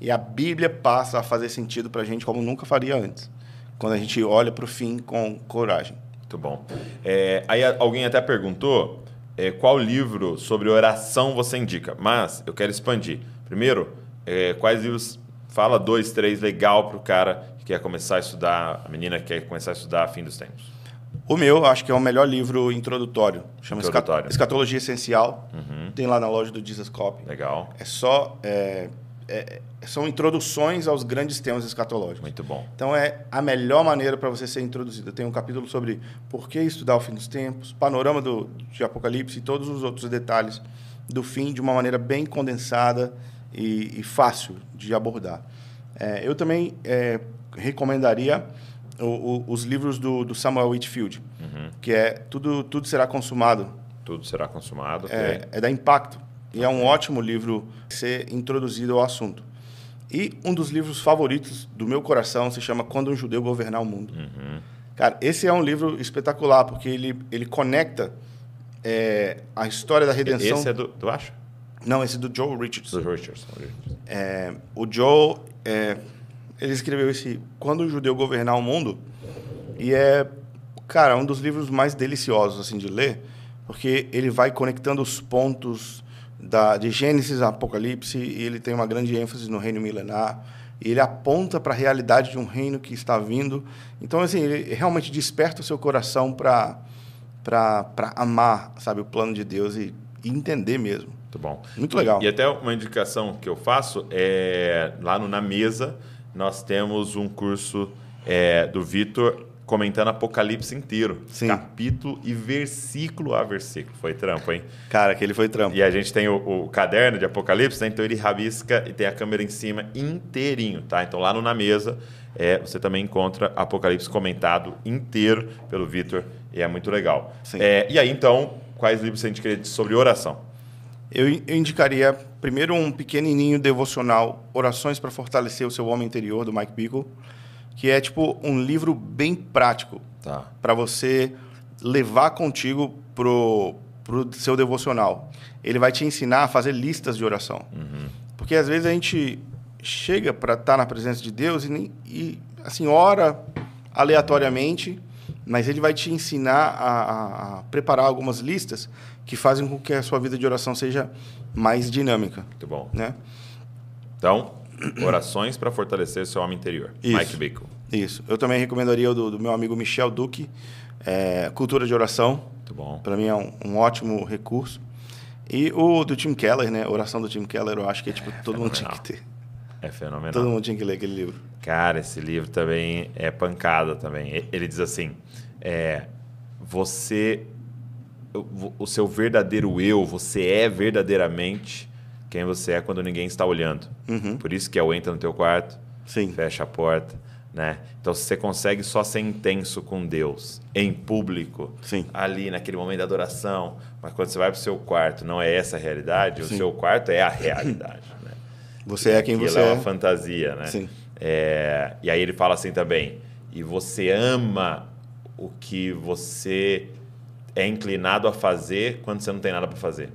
E a Bíblia passa a fazer sentido para a gente como nunca faria antes, quando a gente olha para o fim com coragem. Muito bom. É, aí alguém até perguntou é, qual livro sobre oração você indica. Mas eu quero expandir. Primeiro, é, quais livros fala dois, três legal para o cara que quer começar a estudar, a menina que quer começar a estudar Fim dos Tempos. O meu, acho que é o melhor livro introdutório. Chama Introdutório. Uhum. Escatologia Essencial. Tem lá na loja do Jesus Copy. Legal. É só... é, é, são introduções aos grandes temas escatológicos. Muito bom. Então é a melhor maneira para você ser introduzido. Tem um capítulo sobre por que estudar o fim dos tempos, panorama do, de Apocalipse e todos os outros detalhes do fim de uma maneira bem condensada e, e fácil de abordar. É, eu também é, recomendaria o- o- os livros do, do Samuel Whitfield, que é tudo, tudo será consumado. Tudo será consumado. É, é da Impacto. E é um ótimo livro ser introduzido ao assunto. E um dos livros favoritos do meu coração se chama Quando um Judeu Governar o Mundo. Uhum. Cara, esse é um livro espetacular, porque ele, ele conecta é, a história da redenção... Esse é do, do acho? Não, esse é do Joe Richards. Do Richards. É, o Joe, é, ele escreveu esse Quando um Judeu Governar o Mundo, e é, cara, um dos livros mais deliciosos assim de ler, porque ele vai conectando os pontos da, de Gênesis a Apocalipse, e ele tem uma grande ênfase no reino milenar, e ele aponta para a realidade de um reino que está vindo. Então, assim, ele realmente desperta o seu coração para para amar, sabe, o plano de Deus e, e entender mesmo. Muito bom. Muito legal. E, e até uma indicação que eu faço é lá no Na Mesa nós temos um curso é, do Vitor comentando Apocalipse inteiro. Sim. Capítulo e versículo a versículo. Foi trampo, hein? Cara, aquele foi trampo. E a gente tem o, o caderno de Apocalipse, né? então ele rabisca e tem a câmera em cima inteirinho, tá? Então lá no Na Mesa é, você também encontra Apocalipse comentado inteiro pelo Vitor e é muito legal. Sim. É, e aí então, quais livros você indicaria sobre oração? Eu, eu indicaria primeiro um pequenininho devocional, Orações para Fortalecer o Seu Homem Interior, do Mike Bickle, que é tipo um livro bem prático Tá. para você levar contigo pro, pro seu devocional. Ele vai te ensinar a fazer listas de oração. Porque às vezes a gente chega para estar na presença de Deus e, nem- e, assim ora aleatoriamente, mas ele vai te ensinar a, a- a preparar algumas listas que fazem com que a sua vida de oração seja mais dinâmica, Muito bom. né? Então, orações para fortalecer seu homem interior. Isso. Mike Bickle. Isso. Eu também recomendaria o do, do meu amigo Michel Duque, é, Cultura de Oração. Muito bom. Para mim é um, um ótimo recurso. E o do Tim Keller, né? Oração do Tim Keller, eu acho que é, tipo, todo mundo tinha que ter. É fenomenal. Todo mundo tinha que ler aquele livro. Cara, esse livro também é pancada também. Ele diz assim: é, você, o, o seu verdadeiro eu, você é verdadeiramente quem você é quando ninguém está olhando. Por isso que é o entra no teu quarto, Uhum. Sim. fecha a porta, né? Então se você consegue só ser intenso com Deus em público, Sim. ali naquele momento da adoração, mas quando você vai para o seu quarto, não é essa a realidade. O Sim. seu quarto é a realidade, né? Você é quem você é é. uma fantasia, né? Sim. É, e aí ele fala assim também, e você ama o que você é inclinado a fazer quando você não tem nada para fazer.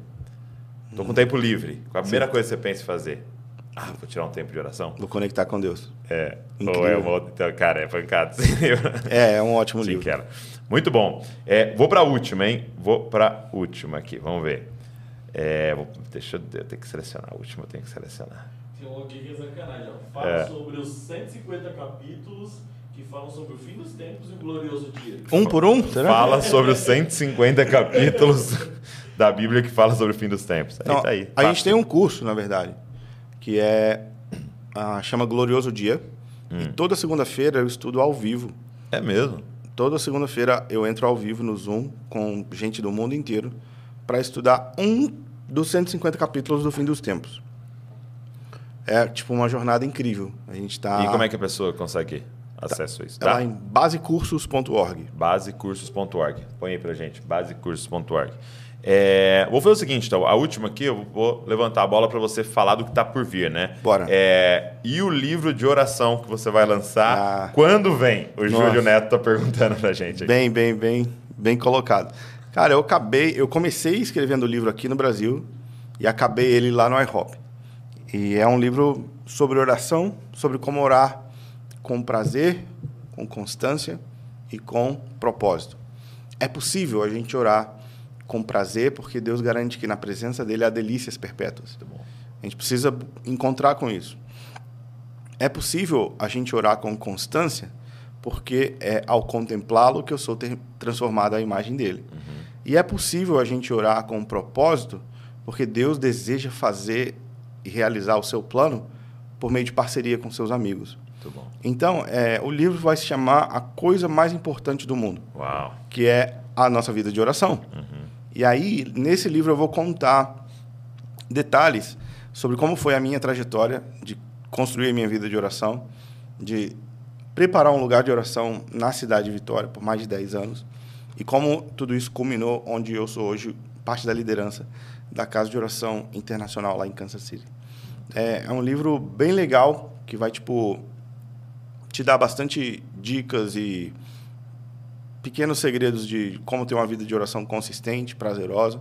Tô com tempo livre. Qual a primeira coisa que você pensa em fazer? Ah, vou tirar um tempo de oração. Vou conectar com Deus. É. Incrível. Ou é uma outra. Então, cara, é pancada. É, é um ótimo Sim, livro. quero. Muito bom. É, vou para a última, hein? Vou para a última aqui. Vamos ver. É, vou- deixa eu, eu tenho que selecionar. A última eu tenho que selecionar. Tem um aqui que é sacanagem. Fala É. sobre os 150 capítulos que falam sobre o fim dos tempos e o glorioso dia. Um por um? Será? Fala sobre os 150 capítulos da Bíblia que fala sobre o fim dos tempos. Aí Então, tá aí. a gente tem um curso, na verdade, que é ah, chama Glorioso Dia. E Hum. toda segunda-feira eu estudo ao vivo. É mesmo. Toda segunda-feira eu entro ao vivo no Zoom com gente do mundo inteiro para estudar um dos 150 capítulos do Fim dos Tempos. É tipo uma jornada incrível. A gente está E como é que a pessoa consegue acesso a isso? é lá Tá? em basecursos.org. Basecursos.org. Põe aí pra gente, basecursos.org. É, vou fazer o seguinte, então, a última aqui, eu vou levantar a bola para você falar do que tá por vir, né? Bora. É, e o livro de oração que você vai lançar, Ah. quando vem? O Nossa. Júlio Neto tá perguntando pra gente. aqui. Bem, bem, bem, bem colocado. Cara, eu acabei, eu comecei escrevendo o livro aqui no Brasil e acabei ele lá no iHop. E é um livro sobre oração, sobre como orar com prazer, com constância e com propósito. É possível a gente orar com prazer, porque Deus garante que na presença dele há delícias perpétuas. A gente precisa encontrar com isso. É possível a gente orar com constância, porque é ao contemplá-lo que eu sou transformado à imagem dele. E é possível a gente orar com um propósito, porque Deus deseja fazer e realizar o seu plano por meio de parceria com seus amigos. Muito bom. Então, é, o livro vai se chamar A Coisa Mais Importante do Mundo Uau. que é a nossa vida de oração. E aí, nesse livro, eu vou contar detalhes sobre como foi a minha trajetória de construir a minha vida de oração, de preparar um lugar de oração na cidade de Vitória por mais de 10 anos, e como tudo isso culminou onde eu sou hoje, parte da liderança da Casa de Oração Internacional lá em Kansas City. É, é um livro bem legal que vai, tipo, te dar bastante dicas e pequenos segredos de como ter uma vida de oração consistente, prazerosa,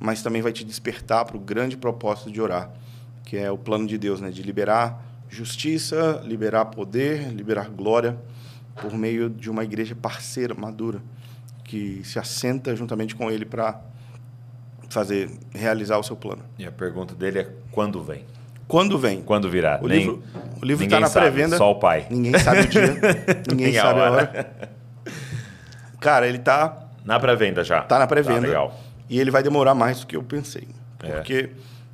mas também vai te despertar para o grande propósito de orar, que é o plano de Deus, né? de liberar justiça, liberar poder, liberar glória por meio de uma igreja parceira, madura, que se assenta juntamente com Ele para fazer realizar o seu plano. E a pergunta dele é quando vem? Quando vem? Quando virá? O Nem- livro, o livro está na pré-venda. Só o pai. Ninguém sabe o dia. ninguém sabe a hora. hora. Cara, ele tá Na pré-venda já. Tá na pré-venda. Tá, legal. E ele vai demorar mais do que eu pensei. É. Porque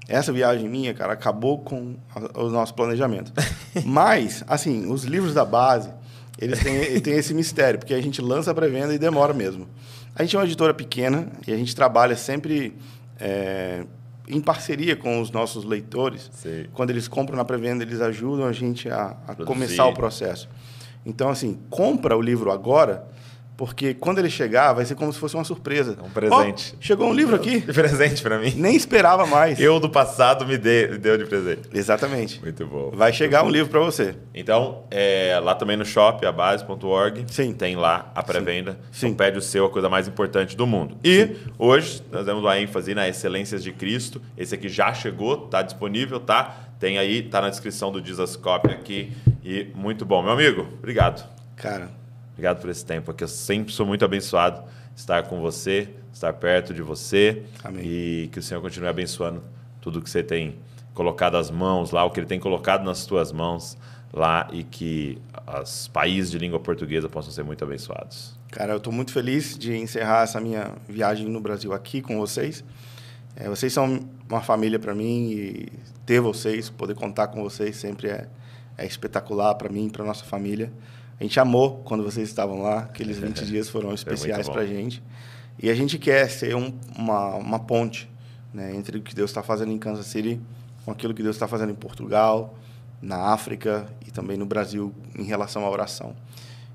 essa viagem minha, cara, acabou com o nosso planejamento. Mas, assim, os livros da base, Eles têm, têm esse mistério, porque a gente lança a pré-venda e demora mesmo. A gente é uma editora pequena e a gente trabalha sempre é, em parceria com os nossos leitores. Sim. Quando eles compram na pré-venda, eles ajudam a gente a, a começar o processo. Então, assim, compra o livro agora, porque quando ele chegar, vai ser como se fosse uma surpresa. Um presente. Ó, chegou um livro aqui. De presente pra mim. Nem esperava mais. Eu do passado me, dei- me deu de presente. Exatamente. Muito bom. Vai chegar um livro para você. Então, é, lá também no shop, abase.org, Sim. tem lá a pré-venda. Sim. Então, pede o seu, a coisa mais importante do mundo. E hoje nós demos uma ênfase na Excelências de Cristo. Esse aqui já chegou, tá disponível, tá? Tem aí, tá na descrição do Dizascope aqui. E muito bom. Meu amigo, obrigado. Cara, Obrigado por esse tempo aqui. Eu sempre sou muito abençoado estar com você, estar perto de você. Amém. E que o Senhor continue abençoando tudo que você tem colocado as mãos lá, o que Ele tem colocado nas tuas mãos lá e que os países de língua portuguesa possam ser muito abençoados. Cara, eu estou muito feliz de encerrar essa minha viagem no Brasil aqui com vocês. É, vocês são uma família para mim e ter vocês, poder contar com vocês sempre é, é espetacular para mim e para nossa família. A gente amou quando vocês estavam lá, aqueles 20 dias foram especiais para a gente. E a gente quer ser um- uma, uma ponte né, entre o que Deus está fazendo em Kansas City com aquilo que Deus está fazendo em Portugal, na África e também no Brasil em relação à oração.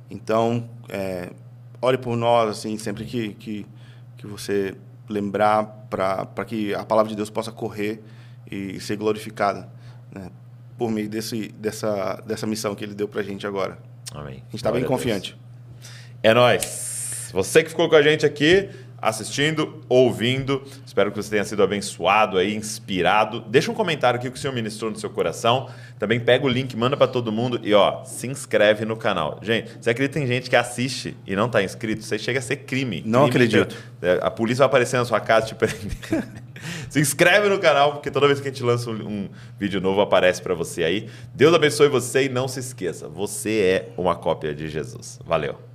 Então, é, ore por nós, assim, sempre que, que, que você lembrar para que a palavra de Deus possa correr e ser glorificada né, por meio desse, dessa, dessa missão que Ele deu para a gente agora. Amém. A gente está bem confiante. É nóis. Você que ficou com a gente aqui, assistindo, ouvindo. Espero que você tenha sido abençoado aí, inspirado. Deixa um comentário aqui que o Senhor ministrou no seu coração. Também pega o link, manda para todo mundo e ó, se inscreve no canal. Gente, você acredita tem gente que assiste e não tá inscrito? Isso aí chega a ser crime. Não Crime acredito. é, A polícia vai aparecer na sua casa te prender. Se inscreve no canal, porque toda vez que a gente lança um, vídeo novo, aparece para você aí. Deus abençoe você e não se esqueça, você é uma cópia de Jesus. Valeu.